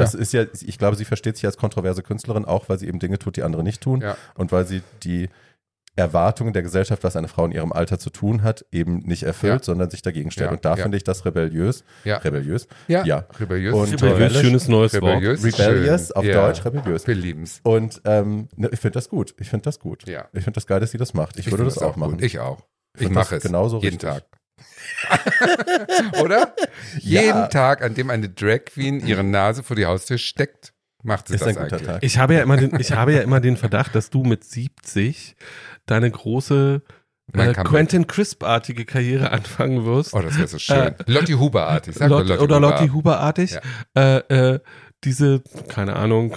das ist ja, ich glaube, sie versteht sich als kontroverse Künstlerin auch, weil sie eben Dinge tut, die andere nicht tun. Ja. Und weil sie die Erwartungen der Gesellschaft, was eine Frau in ihrem Alter zu tun hat, eben nicht erfüllt, Ja. sondern sich dagegen stellt. Ja, Und da ja. finde ich das rebelliös. Ja. Rebelliös. Ja. Ja. Rebelliös. Und rebelliös, schönes neues Wort. Rebelliös. ist Rebellious schön. auf ja. Deutsch, rebelliös. Wir lieben's. Und ähm, ne, ich finde das gut. Ich finde das gut. Ja. Ich finde das geil, dass sie das macht. Ich, würde find das auch machen. Gut. Ich auch. Ich find mache es. genauso jeden richtig. Tag. Oder? Ja. Jeden Tag, an dem eine Drag Queen ihre Nase vor die Haustür steckt, macht sie Ist das ein guter eigentlich. Tag. Ich habe ja immer den, ich habe ja immer den Verdacht, dass du mit 70 deine große äh. Quentin Crisp-artige Karriere anfangen wirst. Oh, das wäre so schön. Lottie Huber-artig. Sag Lot, mal Lottie oder Huber. Lotti Huber-artig. Äh, äh, diese, keine Ahnung,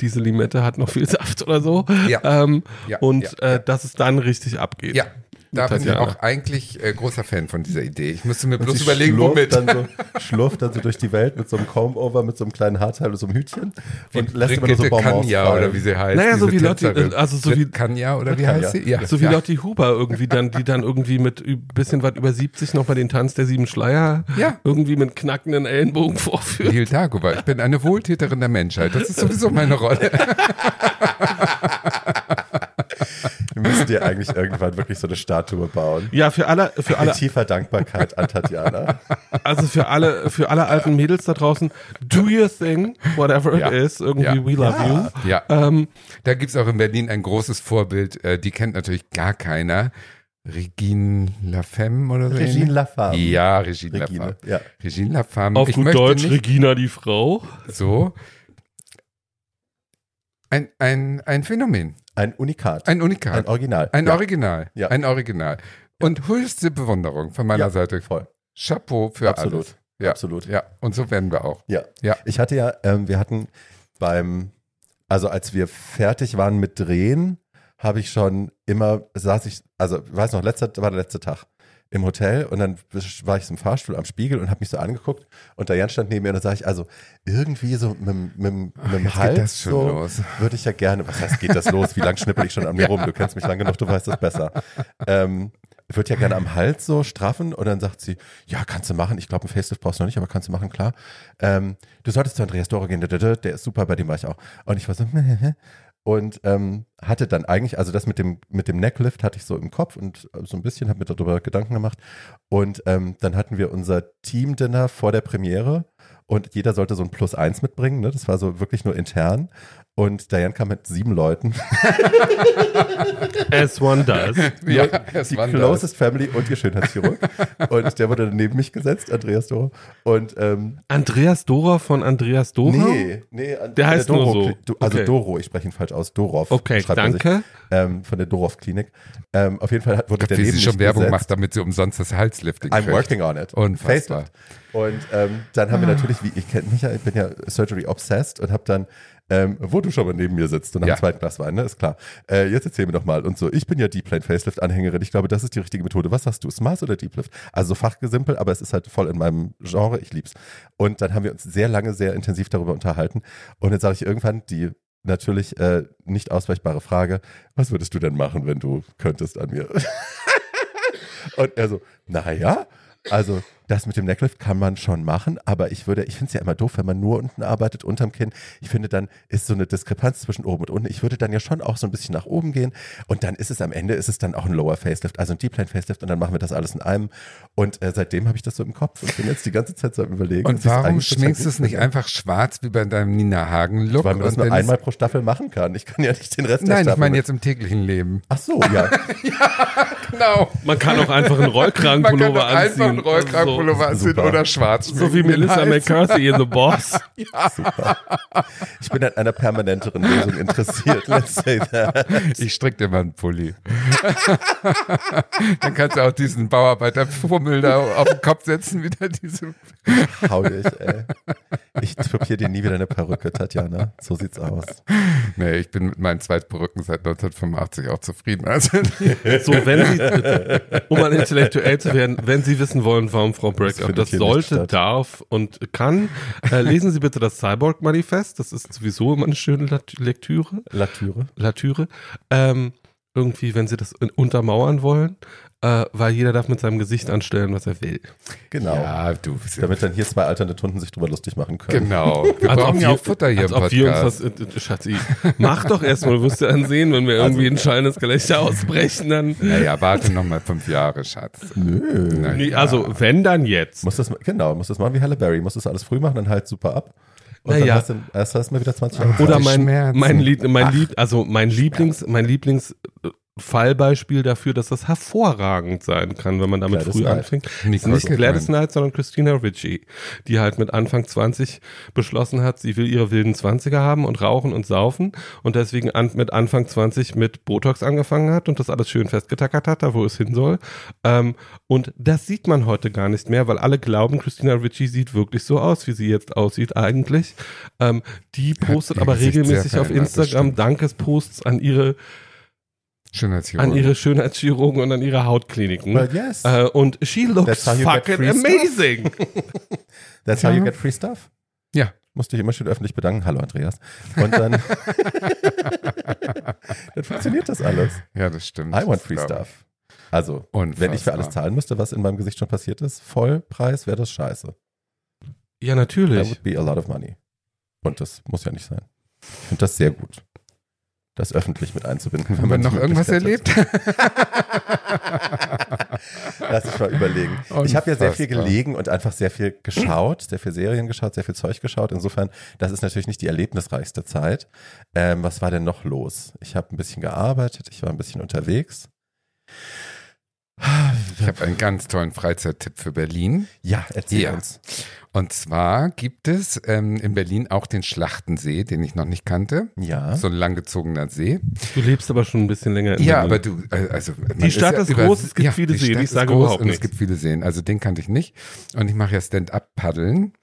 diese Limette hat noch viel Saft oder so. Ja. Ähm, Ja, und ja, äh, ja. dass es dann richtig abgeht. Ja, da bin ich auch eigentlich äh, großer Fan von dieser Idee. Ich musste mir Und bloß überlegen, schlurft womit. Dann so, schlurft dann so durch die Welt mit so einem Comb-Over, mit so einem kleinen Haarteil und so einem Hütchen und lässt immer nur so Kanja fallen. oder wie sie heißt. Naja, so wie Lotti, äh, also so wie- Kanja oder wie heißt sie? Ja. So wie ja. Lotti Huber irgendwie dann, die dann irgendwie mit bisschen was über 70 noch mal den Tanz der sieben Schleier Ja. irgendwie mit knackenden Ellenbogen vorführt. Nil Dagobah. Ich bin eine Wohltäterin der Menschheit. Das ist sowieso meine Rolle. Wir müssen dir eigentlich irgendwann wirklich so eine Statue bauen. Ja, für alle, für alle, tiefer Dankbarkeit an Tatjana. also für alle, für alle alten Mädels da draußen, do your thing, whatever Ja. it is, irgendwie Ja. we love Ja. you. Ja, Ähm, da gibt's auch in Berlin ein großes Vorbild. Äh, die kennt natürlich gar keiner. Regine Lafemme oder so. Regine? Lafemme. Ja, Regine, Regine, Lafemme. ja. Regine Lafemme. auf ich gut Deutsch, nicht Regina die Frau. so. Ein, ein, ein Phänomen. Ein Unikat. Ein Unikat. Ein Original. Ein ja. Original. Ja. Ein Original. Und höchste Bewunderung von meiner Ja, Seite. Voll. Chapeau für Absolut. alles. Ja. Absolut. Ja, und so werden wir auch. Ja. Ja. Ich hatte ja, ähm, wir hatten beim, also als wir fertig waren mit Drehen, habe ich schon immer, saß ich, also ich weiß noch, letzter, war der letzte Tag im Hotel und dann war ich so im Fahrstuhl am Spiegel und habe mich so angeguckt und der Jan stand neben mir und da sage ich, also irgendwie so mit, dem- mit, dem- mit dem jetzt geht Hals so los. würde ich ja gerne, was heißt geht das los, wie lange schnippel ich schon an mir rum, du kennst mich lang genug, du weißt das besser. Ähm, würde ja gerne am Hals so straffen und dann sagt sie, ja, kannst du machen. Ich glaube, ein Facelift brauchst du noch nicht, aber kannst du machen, klar. Ähm, du solltest zu Andreas Doro gehen, der ist super, bei dem war ich auch. Und ich war so, und ähm, hatte dann eigentlich, also das mit dem, mit dem Necklift hatte ich so im Kopf und so ein bisschen, habe mir darüber Gedanken gemacht. Und ähm, dann hatten wir unser Team-Dinner vor der Premiere und jeder sollte so ein Plus eins mitbringen. Ne? Das war so wirklich nur intern. Und Diane kam mit sieben Leuten. As one does. Ja, es die das. closest family und ihr Schönheitschirurg. und der wurde dann neben mich gesetzt, Andreas Doro. Und ähm, Andreas Dora von Andreas Dora? nee, nee, an- Der von heißt nur Doro, so. Du, also Okay. Doro, ich spreche ihn falsch aus, Dorov. Okay, schreibt er sich, danke. ähm, von der Dorov Klinik. Ähm, auf jeden Fall hat- wurde der Wie neben sie schon Werbung gesetzt. macht, damit sie umsonst das Halslifting I'm kriegt. working on it. Unfassbar. Facelift. Und ähm, dann haben wir natürlich, wie ich kenne mich ja, ich bin ja Surgery obsessed und habe dann, ähm, wo du schon mal neben mir sitzt und nach Ja. zweiten Glas Wein, ne, ist klar. Äh, jetzt erzähl mir doch mal und so. Ich bin ja Deep Plane Facelift Anhängerin. Ich glaube, das ist die richtige Methode. Was hast du? Smart oder Deep Lift? Also so Fachgesimpel, aber es ist halt voll in meinem Genre. Ich lieb's. Und dann haben wir uns sehr lange, sehr intensiv darüber unterhalten. Und dann sage ich irgendwann die natürlich äh, nicht ausweichbare Frage: Was würdest du denn machen, wenn du könntest an mir? Und er so, naja, also das mit dem Necklift kann man schon machen, aber ich würde, ich finde es ja immer doof, wenn man nur unten arbeitet, unterm Kinn. Ich finde, dann ist so eine Diskrepanz zwischen oben und unten. Ich würde dann ja schon auch so ein bisschen nach oben gehen und dann ist es am Ende, ist es dann auch ein Lower Facelift, also ein Deep Line Facelift und dann machen wir das alles in einem. Und äh, seitdem habe ich das so im Kopf und bin jetzt die ganze Zeit so am überlegen. Und warum schminkst du es nicht einfach schwarz wie bei deinem Nina Hagen-Look? Weil man das nur einmal pro Staffel machen kann. Ich kann ja nicht den Rest der Nein, ich meine jetzt im täglichen Leben. Ach so, ja. Genau. Man kann auch einfach einen Man kann Rollkragenpullover doch einfach anziehen. einen Rollkragenpullover anziehen Super. oder schwarz. So, wie. Melissa. McCarthy in The Boss. Super. Ich bin an einer permanenteren Lösung interessiert. Let's say that. Ich strick dir mal einen Pulli. Dann kannst du auch diesen Bauarbeiterfummel da auf den Kopf setzen, wieder diese. Hau dich, ey. Ich kopiere dir nie wieder eine Perücke, Tatjana. So sieht's aus. Nee, ich bin mit meinen zwei Perücken seit 1985 auch zufrieden. Also, So, wenn Sie, um mal intellektuell zu werden, wenn Sie wissen wollen, warum Frau Breakup findet das nicht sollte, statt. darf und kann, äh, lesen Sie bitte das Cyborg-Manifest. Das ist sowieso immer eine schöne Lat- Lektüre. Latüre. Latüre. Ähm, irgendwie, wenn Sie das untermauern wollen, äh, weil jeder darf mit seinem Gesicht anstellen, was er will. Genau. ja, du. Damit dann hier zwei alternde Tunden sich drüber lustig machen können. Genau. Wir Als brauchen ob ja auch Futter hier Als im ob wir uns Podcast. was, Schatzi, mach doch erstmal, du wirst ja dann sehen, wenn wir irgendwie ein schallendes Gelächter ausbrechen, dann. Naja, warte noch mal fünf Jahre, Schatz. Nö. Nee, ja. also, wenn dann jetzt. Muss das, genau, muss das machen wie Halle Berry. Muss das alles früh machen, dann halt super ab. Und Naja. dann hast du, erst hast du mal wieder 20 Jahre Oder mein, mein, Lied, mein Ach, Lieb, also mein Lieblings, mein Lieblings äh, Fallbeispiel dafür, dass das hervorragend sein kann, wenn man damit Gladys früh Knight. anfängt. Nicole Ist nicht. Gladys Knight, sondern Christina Ricci, die halt mit Anfang 20 beschlossen hat, sie will ihre wilden 20er haben und rauchen und saufen und deswegen an, mit Anfang 20 mit Botox angefangen hat und das alles schön festgetackert hat, da wo es hin soll. Ähm, und das sieht man heute gar nicht mehr, weil alle glauben, Christina Ricci sieht wirklich so aus, wie sie jetzt aussieht eigentlich. Ähm, die postet ihr aber regelmäßig auf Instagram. Dankesposts an ihre Schönheitschirurgen. an ihre Schönheitschirurgen und an ihre Hautkliniken. Well, yes. Äh, und she looks fucking amazing. That's how you get free stuff. Ja. Musst dich immer schön öffentlich bedanken. Hallo Andreas. Und dann, dann funktioniert das alles. Ja, das stimmt. I want free ich. stuff. Also, wenn ich für alles Unfassbar. zahlen müsste, was in meinem Gesicht schon passiert ist, Vollpreis wäre das scheiße. Ja, That natürlich. would be a lot of money. Und das muss ja nicht sein. Ich finde das sehr gut, das öffentlich mit einzubinden. Haben wir noch irgendwas erlebt? Lass ich mal überlegen. Ich habe ja sehr viel gelegen und einfach sehr viel geschaut, sehr viel Serien geschaut, sehr viel Zeug geschaut. Insofern, das ist natürlich nicht die erlebnisreichste Zeit. Ähm, was war denn noch los? Ich habe ein bisschen gearbeitet, ich war ein bisschen unterwegs. Ich habe einen ganz tollen Freizeittipp für Berlin. Ja, erzähl Ja. uns. Und zwar gibt es ähm, in Berlin auch den Schlachtensee, den ich noch nicht kannte. Ja. So ein langgezogener See. Du lebst aber schon ein bisschen länger in Ja, Berlin. aber du, äh, also Die Stadt ist groß, es gibt ja, viele die Seen, Stadt ich ist sage groß überhaupt und nichts. Es gibt viele Seen, also den kannte ich nicht. Und ich mache ja Stand-up-Paddeln.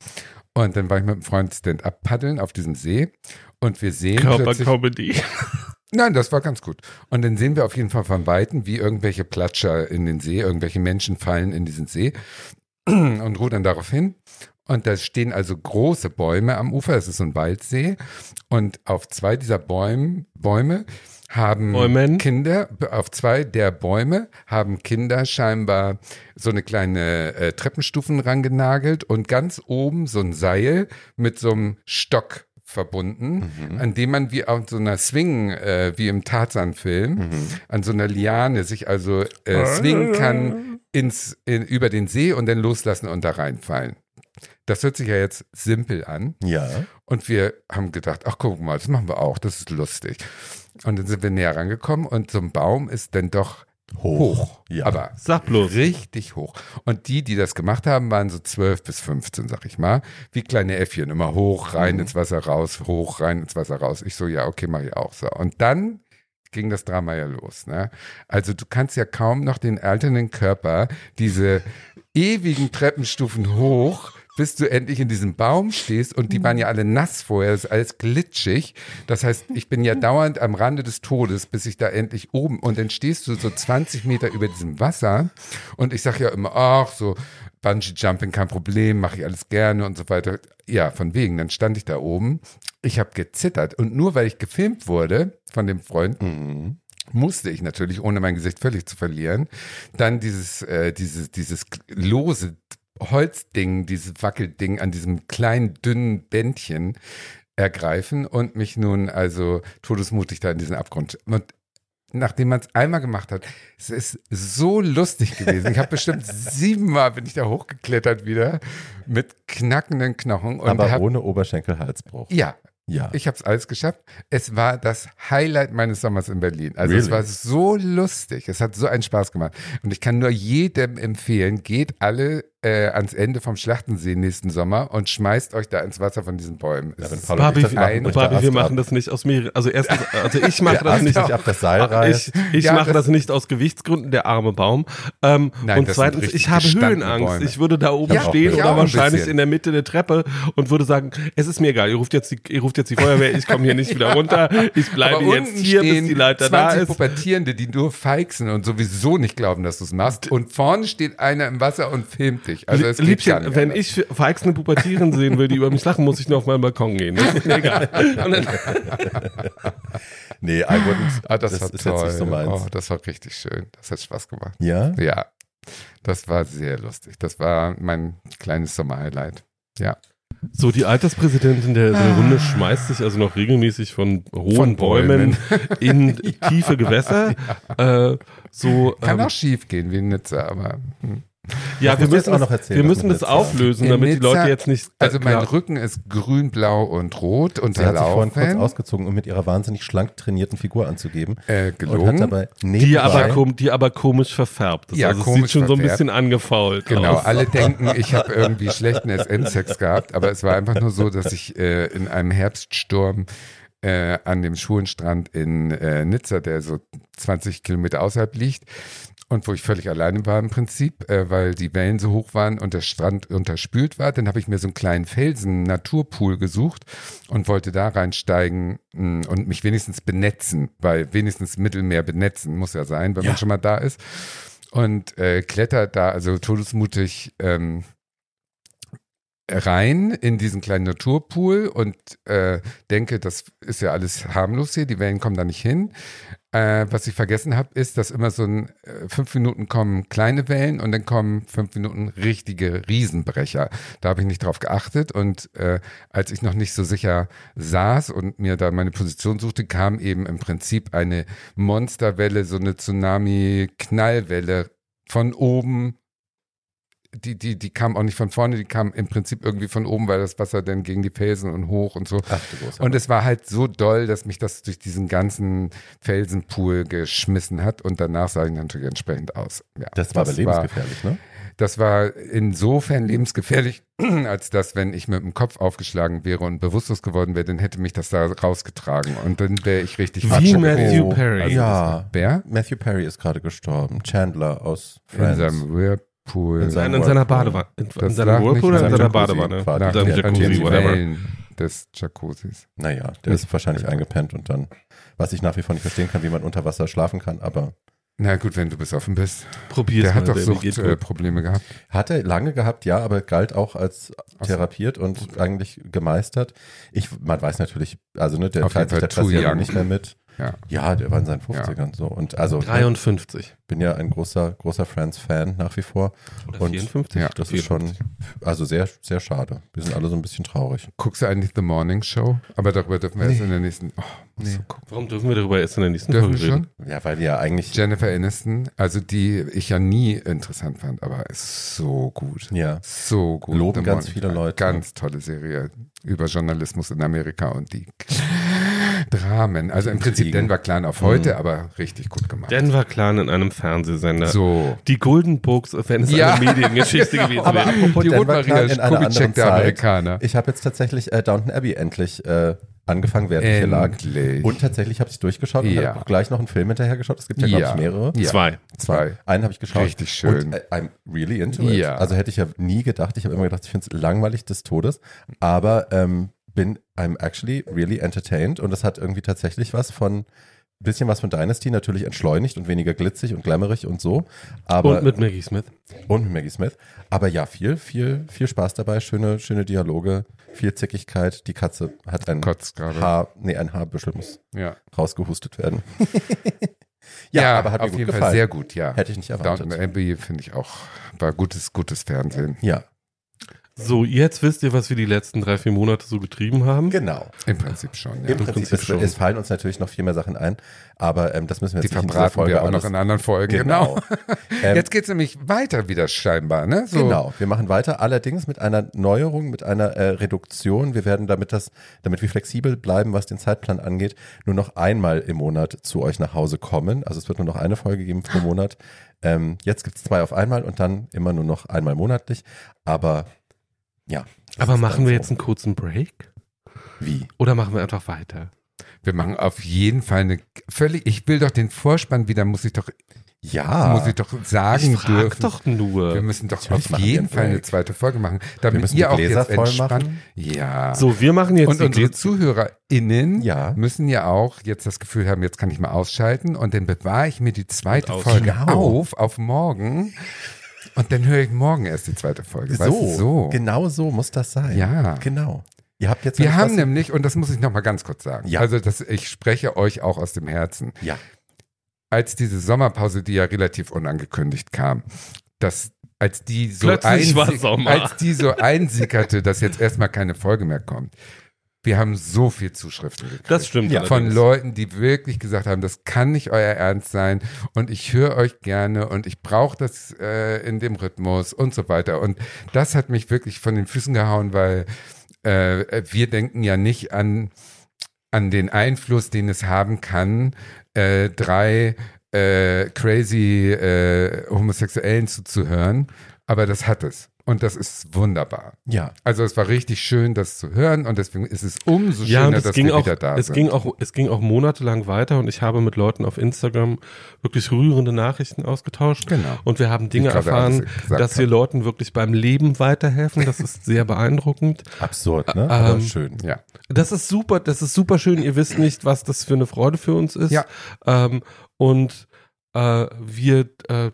Und dann war ich mit einem Freund Stand-up-Paddeln auf diesem See. Und wir sehen Körpercomedy. Nein, das war ganz gut. Und dann sehen wir auf jeden Fall von Weitem, wie irgendwelche Platscher in den See, irgendwelche Menschen fallen in diesen See und rudern darauf hin. Und da stehen also große Bäume am Ufer, es ist so ein Waldsee. Und auf zwei dieser Bäume, Bäume haben Bäumen. Kinder, auf zwei der Bäume haben Kinder scheinbar so eine kleine äh, Treppenstufen rangenagelt und ganz oben so ein Seil mit so einem Stock verbunden, an dem man wie auf so einer Swing, äh, wie im Tarzan-Film, an so einer Liane sich also äh, swingen kann ins, in, über den See und dann loslassen und da reinfallen. Das hört sich ja jetzt simpel an. Ja. Und wir haben gedacht, ach guck mal, das machen wir auch, das ist lustig. Und dann sind wir näher rangekommen und so ein Baum ist dann doch hoch. Ja. Aber Sag bloß. richtig hoch. Und die, die das gemacht haben, waren so 12 bis 15, sag ich mal. Wie kleine Äffchen, immer hoch, rein ins Wasser, raus, hoch, rein ins Wasser, raus. Ich so, ja, okay, mach ich auch so. Und dann ging das Drama ja los. Ne? Also du kannst ja kaum noch den alternden Körper diese ewigen Treppenstufen hoch, bis du endlich in diesem Baum stehst und die waren ja alle nass vorher, das ist alles glitschig. Das heißt, ich bin ja dauernd am Rande des Todes, bis ich da endlich oben und dann stehst du so 20 Meter über diesem Wasser und ich sag ja immer, ach so, Bungee Jumping kein Problem, mache ich alles gerne und so weiter. Ja, von wegen, dann stand ich da oben, ich habe gezittert und nur weil ich gefilmt wurde von dem Freund, Mhm. musste ich natürlich, ohne mein Gesicht völlig zu verlieren, dann dieses, äh, dieses, dieses lose Holzding, dieses Wackelding an diesem kleinen, dünnen Bändchen ergreifen und mich nun also todesmutig da in diesen Abgrund. Und nachdem man es einmal gemacht hat, es ist so lustig gewesen. Ich habe bestimmt siebenmal bin ich da hochgeklettert wieder mit knackenden Knochen und Aber hab, ohne Oberschenkelhalsbruch. ja, Ja. ich habe es alles geschafft. Es war das Highlight meines Sommers in Berlin. Also es Really? war so lustig. Es hat so einen Spaß gemacht. Und ich kann nur jedem empfehlen, geht alle äh, ans Ende vom Schlachtensee nächsten Sommer und schmeißt euch da ins Wasser von diesen Bäumen. Ja, Paul Barbie, das machen, Barbie, wir machen das nicht aus mehreren. Also erstens, also ich mache das Ast nicht. ab das Seil reißt. Ich, ich Ja, mache das- das nicht aus Gewichtsgründen, der arme Baum. Ähm, Nein, und zweitens, ich habe Höhenangst. Bäume. Ich würde da oben Ja, stehen oder ein wahrscheinlich in der Mitte der Treppe und würde sagen, es ist mir egal, ihr ruft jetzt die, ihr ruft jetzt die Feuerwehr, ich komme hier nicht wieder runter, ich bleibe Aber jetzt hier, bis die Leiter da 20 ist. Pubertierende, die nur feixen und sowieso nicht glauben, dass du es machst. Und vorne steht einer im Wasser und filmt dich. Also es geht gar Liebchen, wenn anders. ich verwachsene Pubertieren sehen will, die über mich lachen, muss ich nur auf meinen Balkon gehen. Das ist mir egal. Nee, I wouldn't. Ah, das, das war ist toll. jetzt nicht so meins. Oh, das war richtig schön. Das hat Spaß gemacht. Ja? Ja, das war sehr lustig. Das war mein kleines Sommerhighlight. Ja. so, die Alterspräsidentin der, der Runde schmeißt sich also noch regelmäßig von hohen Von Bäumen, in tiefe Gewässer. Äh, so, Kann ähm, auch schief gehen wie in Nizza, aber. Hm. Ja, wir müssen, auch das, noch erzählen, wir müssen das Nizza. auflösen, damit die Nizza- Leute jetzt nicht. Also mein klar. Rücken ist grün, blau und rot Sie hat sich vorhin kurz ausgezogen, um mit ihrer wahnsinnig schlank trainierten Figur anzugeben. Äh, Und hat gelogen. dabei die aber, kom die aber komisch verfärbt ist. Ja, also komisch sieht schon so ein verfärbt. bisschen angefault Genau, aus. alle denken, ich habe irgendwie schlechten SM-Sex gehabt, aber es war einfach nur so, dass ich äh, in einem Herbststurm äh, an dem Schulenstrand in äh, Nizza, der so 20 Kilometer außerhalb liegt, und wo ich völlig alleine war im Prinzip, äh, weil die Wellen so hoch waren und der Strand unterspült war. Dann habe ich mir so einen kleinen Felsen-Naturpool gesucht und wollte da reinsteigen mh, und mich wenigstens benetzen, weil wenigstens Mittelmeer benetzen muss ja sein, wenn Ja. man schon mal da ist. Und äh, klettert da also todesmutig ähm, rein in diesen kleinen Naturpool und äh, denke, das ist ja alles harmlos hier, die Wellen kommen da nicht hin. Äh, was ich vergessen habe, ist, dass immer so ein äh, fünf Minuten kommen kleine Wellen und dann kommen fünf Minuten richtige Riesenbrecher. Da habe ich nicht drauf geachtet und äh, als ich noch nicht so sicher saß und mir da meine Position suchte, kam eben im Prinzip eine Monsterwelle, so eine Tsunami-Knallwelle von oben die, die, die kam auch nicht von vorne, die kam im Prinzip irgendwie von oben, weil das Wasser dann gegen die Felsen und hoch und so. Ach, Und es war halt so doll, dass mich das durch diesen ganzen Felsenpool geschmissen hat und danach sah ich natürlich entsprechend aus. Ja, das war aber lebensgefährlich, ne? das war insofern lebensgefährlich, als dass, wenn ich mit dem Kopf aufgeschlagen wäre und bewusstlos geworden wäre, dann hätte mich das da rausgetragen und dann wäre ich richtig Wie Matthew. Perry. Also Ja. Wer? Matthew Perry ist gerade gestorben. Chandler aus In Friends. seinem Whirlpool. In seinem Nein, in seiner Whirlpool. Badewanne. In, in seiner Whirlpool in oder in seinem seiner Badewanne? Dann Ja, Jacuzzi, whatever. Des Jacuzzis. Naja, der ist wahrscheinlich eingepennt und dann, was ich nach wie vor nicht verstehen kann, wie man unter Wasser schlafen kann, aber Na gut, wenn du besoffen bist. Probier's Der mal, hat doch. Suchtprobleme gehabt. hat er lange gehabt, ja, aber galt auch als therapiert und eigentlich gemeistert. Ich, man weiß natürlich, also ne, der teilt sich der young. nicht mehr mit. Ja. Ja, der war in seinen 50ern so. Und also ne, 53 bin ja ein großer, großer Friends-Fan nach wie vor. oder Und 54? ja, Das ist schon, also sehr, sehr schade. Wir sind alle so ein bisschen traurig. Guckst du eigentlich The Morning Show? Aber darüber dürfen wir erst Nee. in der nächsten. Oh, Nee. Warum dürfen wir darüber erst in der nächsten Dürfen Folge reden? schon? Ja, weil ja eigentlich, Jennifer Aniston, also die ich ja nie interessant fand, aber ist so gut. ja, So gut. Loben The ganz Morning viele. Leute. Ganz tolle Serie über Journalismus in Amerika und die Dramen. Also im Prinzip. Denver Clan auf heute, Mhm. aber richtig gut gemacht. Denver Clan in einem Fernsehsender. so. Die Golden Books, wenn es Ja. eine Mediengeschichte gewesen Aber wäre. apropos die Denver Clan in einer anderen der Zeit. Amerikaner. Ich habe jetzt tatsächlich äh, Downton Abbey endlich äh, angefangen, während ich hier lag. Endlich. Und tatsächlich habe ich durchgeschaut und Ja. habe auch gleich noch einen Film hinterher geschaut. Es gibt ja, glaube Ja. ich, mehrere. Ja. Zwei. Zwei. Einen habe ich geschaut. Richtig schön. Und äh, I'm really into it. Ja. Also hätte ich ja nie gedacht. Ich habe immer gedacht, ich finde es langweilig des Todes. Aber ähm, bin I'm actually really entertained. Und das hat irgendwie tatsächlich was von bisschen was von Dynasty, natürlich entschleunigt und weniger glitzig und glamourig und so. Aber, Und mit Maggie Smith. und mit Maggie Smith. Aber ja, viel, viel, viel Spaß dabei. Schöne, schöne Dialoge, viel Zickigkeit. Die Katze hat ein. Haar, nee, ein Haarbüschel muss Ja. rausgehustet werden. ja, aber hat mir auf gut jeden gefallen. Fall sehr gut, ja. Hätte ich nicht erwartet. Downton Abbey finde ich auch, war gutes, gutes Fernsehen. Ja. So, jetzt wisst ihr, was wir die letzten drei, vier Monate so getrieben haben. Genau. Im Prinzip schon, ja. Im Prinzip, Prinzip es, schon. es fallen uns natürlich noch viel mehr Sachen ein, aber ähm, das müssen wir Die jetzt nicht in dieser verbraten Folge wir auch noch in anderen Folgen. Genau. Genau. Ähm, Jetzt geht's nämlich weiter wieder scheinbar, ne? So. Genau, wir machen weiter, allerdings mit einer Neuerung, mit einer äh, Reduktion. Wir werden, damit das, damit wir flexibel bleiben, was den Zeitplan angeht, nur noch einmal im Monat zu euch nach Hause kommen. Also es wird nur noch eine Folge geben pro Monat. Ähm, jetzt gibt's zwei auf einmal und dann immer nur noch einmal monatlich. Aber ja. Aber machen wir so. jetzt einen kurzen Break? Wie? Oder machen wir einfach weiter? Wir machen auf jeden Fall eine völlig, ich will doch den Vorspann wieder, muss ich doch, Ja. muss ich doch sagen Ich frag dürfen. doch Wir nur. müssen doch Natürlich auf wir jeden Fall eine zweite Folge machen, damit müssen ihr auch Gläser jetzt voll entspannt. machen. Ja. So, wir machen jetzt und die unsere Gläser- ZuhörerInnen Ja. müssen ja auch jetzt das Gefühl haben, jetzt kann ich mal ausschalten und dann bewahre ich mir die zweite Folge Genau. auf, auf morgen und dann höre ich morgen erst die zweite Folge. Weißt du, so, so. genau so muss das sein. Ja. Genau. Ihr habt jetzt Wir haben nämlich, und das muss ich nochmal ganz kurz sagen, Ja. also das, ich spreche euch auch aus dem Herzen, Ja. als diese Sommerpause, die ja relativ unangekündigt kam, dass als die so, als die so einsickerte, dass jetzt erstmal keine Folge mehr kommt. Wir haben so viel Zuschriften gekriegt. Das stimmt. Ja. von. Leuten, die wirklich gesagt haben, das kann nicht euer Ernst sein und ich höre euch gerne und ich brauche das äh, in dem Rhythmus und so weiter. Und das hat mich wirklich von den Füßen gehauen, weil äh, wir denken ja nicht an, an den Einfluss, den es haben kann, äh, drei äh, crazy äh, Homosexuellen zuzuhören, aber das hat es. Und das ist wunderbar. Ja. Also es war richtig schön, das zu hören und deswegen ist es umso Ja, schöner, und es dass ging wir auch, wieder da es sind. ging auch, es ging auch monatelang weiter und ich habe mit Leuten auf Instagram wirklich rührende Nachrichten ausgetauscht. Genau. Und wir haben Dinge erfahren, dass wir. Leuten wirklich beim Leben weiterhelfen. Das ist sehr beeindruckend. Absurd, ne? Aber Ähm, schön. ja. Das ist super, das ist super schön. Ihr wisst nicht, was das für eine Freude für uns ist. Ja. Ähm, und äh, wir, äh,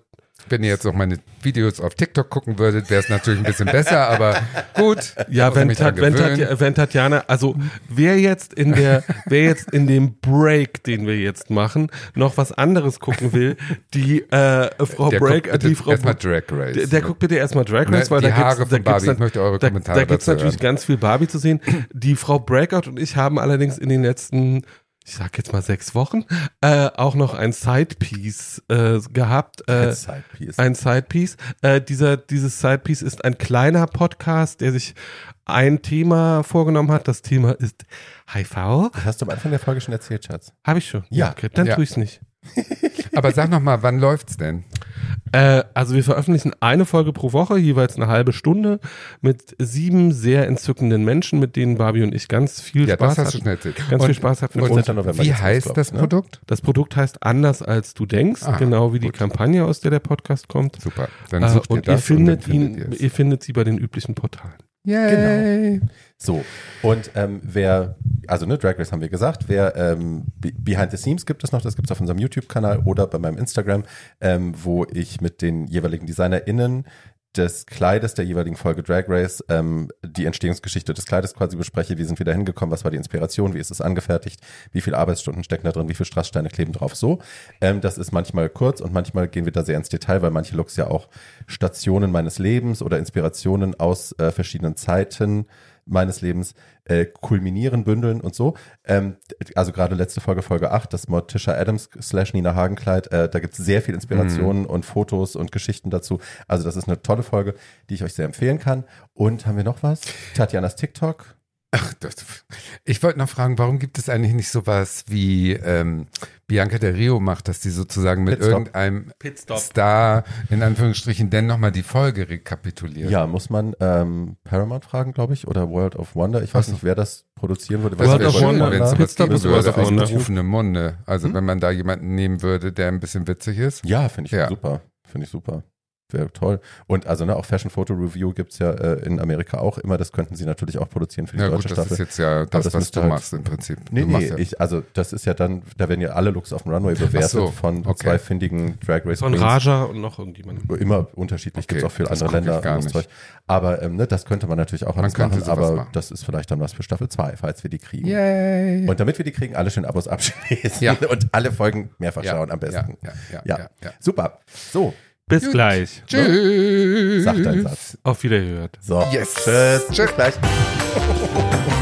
Wenn ihr jetzt noch meine Videos auf TikTok gucken würdet, wäre es natürlich ein bisschen besser, aber gut. ja, wenn, Tat, wenn. Tatja- wenn Tatjana, also wer jetzt in der, wer jetzt in dem Break, den wir jetzt machen, noch was anderes gucken will, die äh, Frau der Break, guckt bitte die Frau erstmal Drag Race. Der, der guckt bitte erstmal Drag Race, Ne, weil da gibt's, da gibt's, eure da, da gibt's natürlich hören. ganz viel Barbie zu sehen. Die Frau Breakout und ich haben allerdings in den letzten, ich sag jetzt mal sechs Wochen, äh, auch noch ein Sidepiece äh, gehabt. Äh, Ein Sidepiece. ein Sidepiece. Äh, dieser, dieses Sidepiece ist ein kleiner Podcast, der sich ein Thema vorgenommen hat. Das Thema ist HIV. Das hast du am Anfang der Folge schon erzählt, Schatz. Habe ich schon. Ja. Okay, dann Ja. tue ich's nicht. Aber sag noch mal, wann läuft's denn? Äh, also wir veröffentlichen eine Folge pro Woche, jeweils eine halbe Stunde, mit sieben sehr entzückenden Menschen, mit denen Barbie und ich ganz viel Ja, das Spaß hast du hatten. erzählt. Ganz Und- viel Spaß hatten. und Und 14. November Wie heißt glaub das ne? Produkt? das Produkt heißt anders als du denkst, Ah, genau wie die gut. Kampagne, aus der der Podcast kommt. Super. Dann Äh, sucht ihr und ihr das findet und dann ihn, findet ihr findet sie bei den üblichen Portalen. Yay. So, und ähm, wer, also ne, Drag Race haben wir gesagt, wer ähm, Be- Behind the Scenes gibt es noch, das gibt es auf unserem YouTube-Kanal oder bei meinem Instagram, ähm, wo ich mit den jeweiligen DesignerInnen des Kleides der jeweiligen Folge Drag Race ähm, die Entstehungsgeschichte des Kleides quasi bespreche. Wie sind wir da hingekommen? Was war die Inspiration? Wie ist es angefertigt? Wie viele Arbeitsstunden stecken da drin? Wie viele Strasssteine kleben drauf? So. Ähm, das ist manchmal kurz und manchmal gehen wir da sehr ins Detail, weil manche Looks ja auch Stationen meines Lebens oder Inspirationen aus äh, verschiedenen Zeiten meines Lebens äh, kulminieren, bündeln und so. Ähm, also gerade letzte Folge, Folge 8, das Morticia Adams slash Nina Hagenkleid, äh, da gibt es sehr viel Inspirationen und Fotos und Geschichten dazu. Also das ist eine tolle Folge, die ich euch sehr empfehlen kann. Und haben wir noch was? Tatjanas TikTok. Ach, das, ich wollte noch fragen, warum gibt es eigentlich nicht sowas wie ähm, Bianca Del Rio macht, dass die sozusagen mit Pitstop. irgendeinem Pitstop. Star in Anführungsstrichen denn nochmal die Folge rekapituliert? Ja, muss man ähm, Paramount fragen, glaube ich, oder World of Wonder. Ich weiß Ach so. nicht, wer das produzieren würde. Das World wäre of Wonder. wenn es Pitstop geben ist World würde Wonder. berufenem Munde. Also wenn man da jemanden nehmen würde, der ein bisschen witzig ist. Ja, finde ich Ja. super. Finde ich super. Wäre toll. Und also ne, auch Fashion Photo Review gibt's ja äh, in Amerika auch immer. Das könnten sie natürlich auch produzieren für die Ja deutsche gut, das Staffel. ist jetzt ja das, das was du halt- machst im Prinzip. Nee, nee, ja, ich, also das ist ja dann, da werden ja alle Looks auf dem Runway bewertet so, von okay. zwei findigen Drag Race Von Queens. Raja und noch irgendjemandem. Immer unterschiedlich, Okay, gibt's auch viele das andere Länder. gar anderes nicht. Zeug. Aber ähm, ne, das könnte man natürlich auch könnte machen, aber machen. das ist vielleicht dann was für Staffel 2, falls wir die kriegen. Yay. Und damit wir die kriegen, alle schön Abos abschließen Ja. und alle Folgen mehrfach ja, schauen am besten. Ja, ja, ja, Ja. ja, ja. Super. So, Bis Gut. gleich. Tschüss. Sag deinen Satz. Auf Wiederhört. So. Yes. Tschüss. Tschüss. Bis gleich.